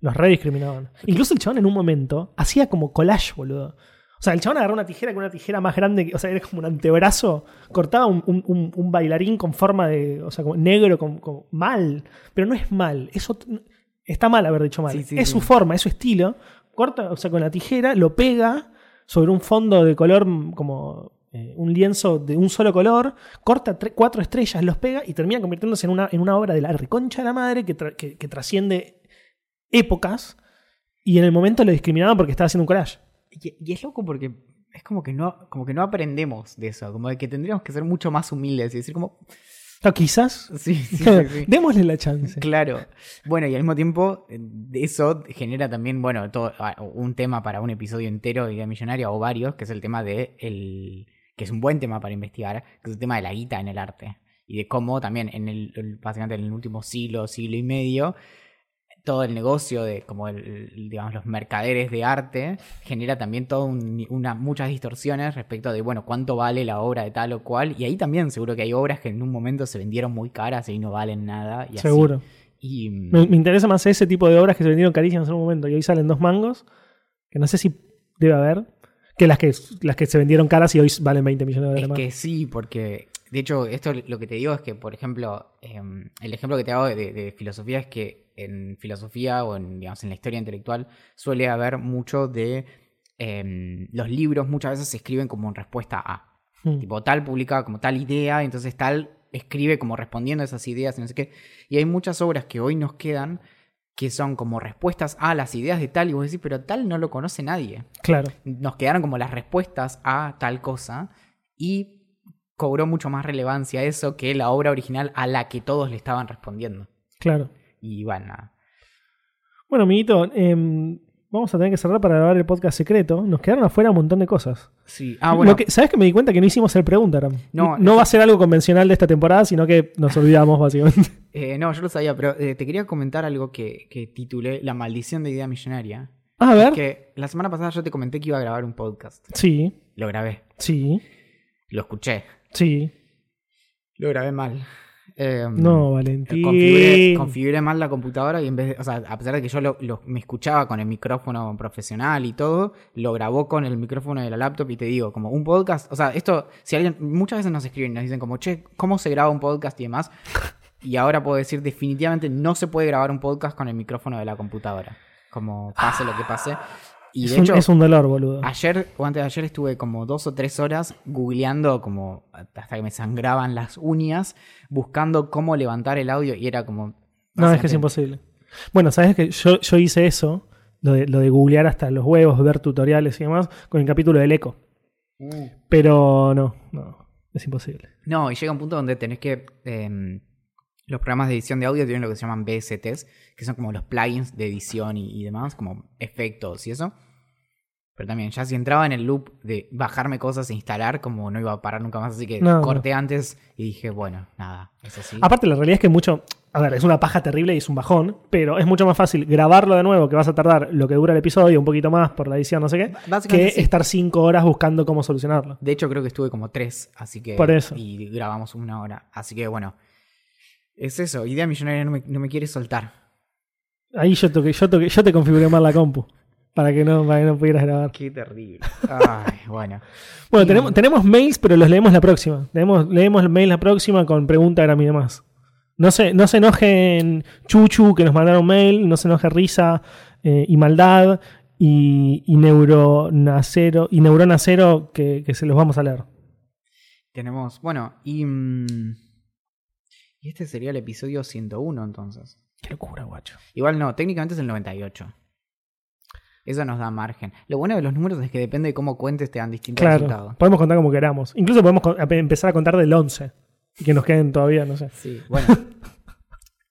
S1: los rediscriminaban. Incluso el chabón en un momento hacía como collage, boludo. O sea, el chabón agarraba una tijera con una tijera más grande, que- o sea, era como un antebrazo, cortaba un, un- bailarín con forma de, o sea, como negro, con, con- mal. Pero no es mal, eso está mal haber dicho mal.
S2: Sí, sí,
S1: es
S2: sí.
S1: su forma, es su estilo, corta, o sea, con la tijera, lo pega sobre un fondo de color mm, como eh, un lienzo de un solo color, corta cuatro estrellas, los pega y termina convirtiéndose en una, en una obra de la reconcha de la madre que, tra- que- que trasciende épocas. Y en el momento lo discriminaban porque estaba haciendo un collage.
S2: Y, y es loco porque es como que no, como que no aprendemos de eso, como de que tendríamos que ser mucho más humildes y decir como,
S1: O quizás.
S2: sí, sí, sí, sí.
S1: Démosle la chance.
S2: Claro. Bueno, y al mismo tiempo, eh, eso genera también, bueno, todo, ah, un tema para un episodio entero de Idea Millonaria o varios, que es el tema de el. que es un buen tema para investigar, que es el tema de la guita en el arte. Y de cómo también en el- básicamente en el último siglo, siglo y medio, todo el negocio de como el, digamos los mercaderes de arte genera también todo un- una muchas distorsiones respecto de bueno cuánto vale la obra de tal o cual y ahí también seguro que hay obras que en un momento se vendieron muy caras y no valen nada y así.
S1: Seguro.
S2: y mm,
S1: Me, me interesa más ese tipo de obras que se vendieron carísimas en un momento y hoy salen dos mangos, que no sé si debe haber, que las que, las que se vendieron caras y hoy valen 20 millones de
S2: es
S1: dólares más.
S2: que sí porque de hecho esto lo que te digo es que por ejemplo em, el ejemplo que te hago de, de filosofía es que en filosofía o en digamos en la historia intelectual suele haber mucho de em, los libros muchas veces se escriben como en respuesta a
S1: Mm.
S2: Tipo, tal publicaba como tal idea, entonces tal escribe como respondiendo a esas ideas y no sé qué. Y hay muchas obras que hoy nos quedan que son como respuestas a las ideas de tal, y vos decís, pero tal no lo conoce nadie.
S1: Claro.
S2: Nos quedaron como las respuestas a tal cosa y cobró mucho más relevancia eso que la obra original a la que todos le estaban respondiendo.
S1: Claro.
S2: Y bueno, nada.
S1: Bueno, amiguito, em, vamos a tener que cerrar para grabar el podcast secreto. Nos quedaron afuera un montón de cosas.
S2: Sí. Ah, bueno.
S1: Que- ¿Sabes que me di cuenta que no hicimos el preguntaram?
S2: No,
S1: no va a ser algo convencional de esta temporada, sino que nos olvidamos, básicamente.
S2: eh, no, yo lo sabía, pero eh, te quería comentar algo que, que titulé La maldición de idea millonaria.
S1: Ah, a ver.
S2: Que la semana pasada yo te comenté que iba a grabar un podcast.
S1: Sí,
S2: Lo grabé.
S1: sí,
S2: Lo escuché.
S1: sí.
S2: Lo grabé mal. Eh,
S1: No, Valentín.
S2: Configuré, configuré mal la computadora y en vez de, o sea, a pesar de que yo lo, lo- me escuchaba con el micrófono profesional y todo, lo grabó con el micrófono de la laptop y te digo, como un podcast, o sea, esto, si alguien, muchas veces nos escriben y nos dicen como, che, ¿cómo se graba un podcast y demás? Y ahora puedo decir, definitivamente no se puede grabar un podcast con el micrófono de la computadora, como pase lo que pase. Y
S1: es,
S2: de
S1: un,
S2: hecho,
S1: es un dolor, boludo.
S2: Ayer o antes de ayer estuve como dos o tres horas googleando como hasta que me sangraban las uñas, buscando cómo levantar el audio y era como...
S1: No, es que es imposible. Bueno, sabes que yo, yo hice eso, lo de, lo de googlear hasta los huevos, ver tutoriales y demás, con el capítulo del eco. Pero no, no, es imposible.
S2: No, y llega un punto donde tenés que... em, los programas de edición de audio tienen lo que se llaman VSTs, que son como los plugins de edición y, y demás, como efectos y eso. Pero también, ya si entraba en el loop de bajarme cosas e instalar, como no iba a parar nunca más, así que
S1: No, no.
S2: corté antes y dije, bueno, nada, es así.
S1: Aparte, la realidad es que mucho. A ver, es una paja terrible y es un bajón, pero es mucho más fácil grabarlo de nuevo, que vas a tardar lo que dura el episodio, un poquito más por la edición, no sé qué, que
S2: sí.
S1: estar cinco horas buscando cómo solucionarlo.
S2: De hecho, creo que estuve como tres, así que.
S1: Por eso.
S2: Y grabamos una hora. Así que bueno. Es eso, idea millonaria no me, no me quiere soltar.
S1: Ahí yo, toqué, yo, toqué, yo te configuré mal la compu, para que no, para que no pudieras grabar.
S2: Qué terrible. Ay, bueno.
S1: Bueno,
S2: Y-
S1: tenemos, tenemos mails, pero los leemos la próxima. Leemos, leemos el mail la próxima con pregunta, Gram y demás. No se, no se enojen Chuchu, que nos mandaron mail, no se enoje Risa eh, y Maldad y, y Neurona Cero, y Neurona Cero, que, que se los vamos a leer.
S2: Tenemos. Bueno, y. mm, y este sería el episodio 101, entonces.
S1: Qué locura, guacho.
S2: Igual no, técnicamente es el 98. Eso nos da margen. Lo bueno de los números es que depende de cómo cuentes, te dan distintos
S1: Claro,
S2: resultados.
S1: podemos contar como queramos. Incluso podemos empezar a contar del 11 y que nos queden todavía, no sé.
S2: Sí, bueno.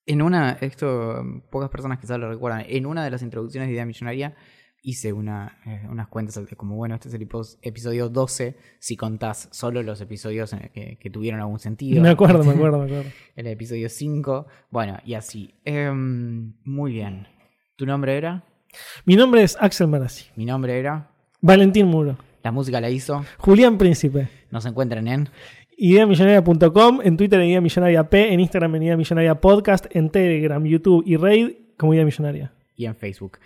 S2: En una, esto pocas personas quizás lo recuerdan, en una de las introducciones de Idea Millonaria hice una, eh, unas cuentas como, bueno, este es el episo- episodio 12, si contás solo los episodios que, que tuvieron algún sentido.
S1: Me acuerdo, me acuerdo, me acuerdo.
S2: El episodio 5, bueno, y así. Em, muy bien. ¿Tu nombre era?
S1: Mi nombre es Axel Marazzi.
S2: Mi nombre era.
S1: Valentín Muro.
S2: La música la hizo.
S1: Julián Príncipe.
S2: Nos encuentran en.
S1: Ideamillonaria.com, en Twitter en Idea Millonaria P, en Instagram en Idea Millonaria Podcast, en Telegram, YouTube y Raid como Idea Millonaria
S2: y en Facebook.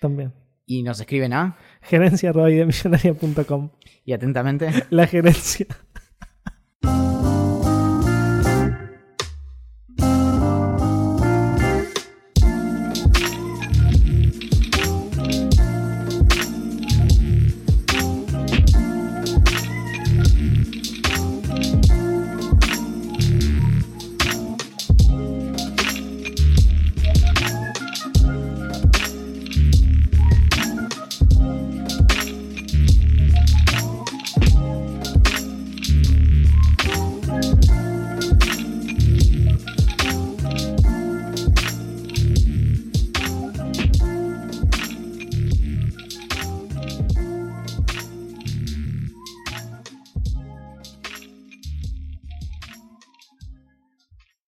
S1: también.
S2: Y nos escriben a.
S1: Gerencia arroba ideamillonaria.com.
S2: Y atentamente.
S1: La gerencia.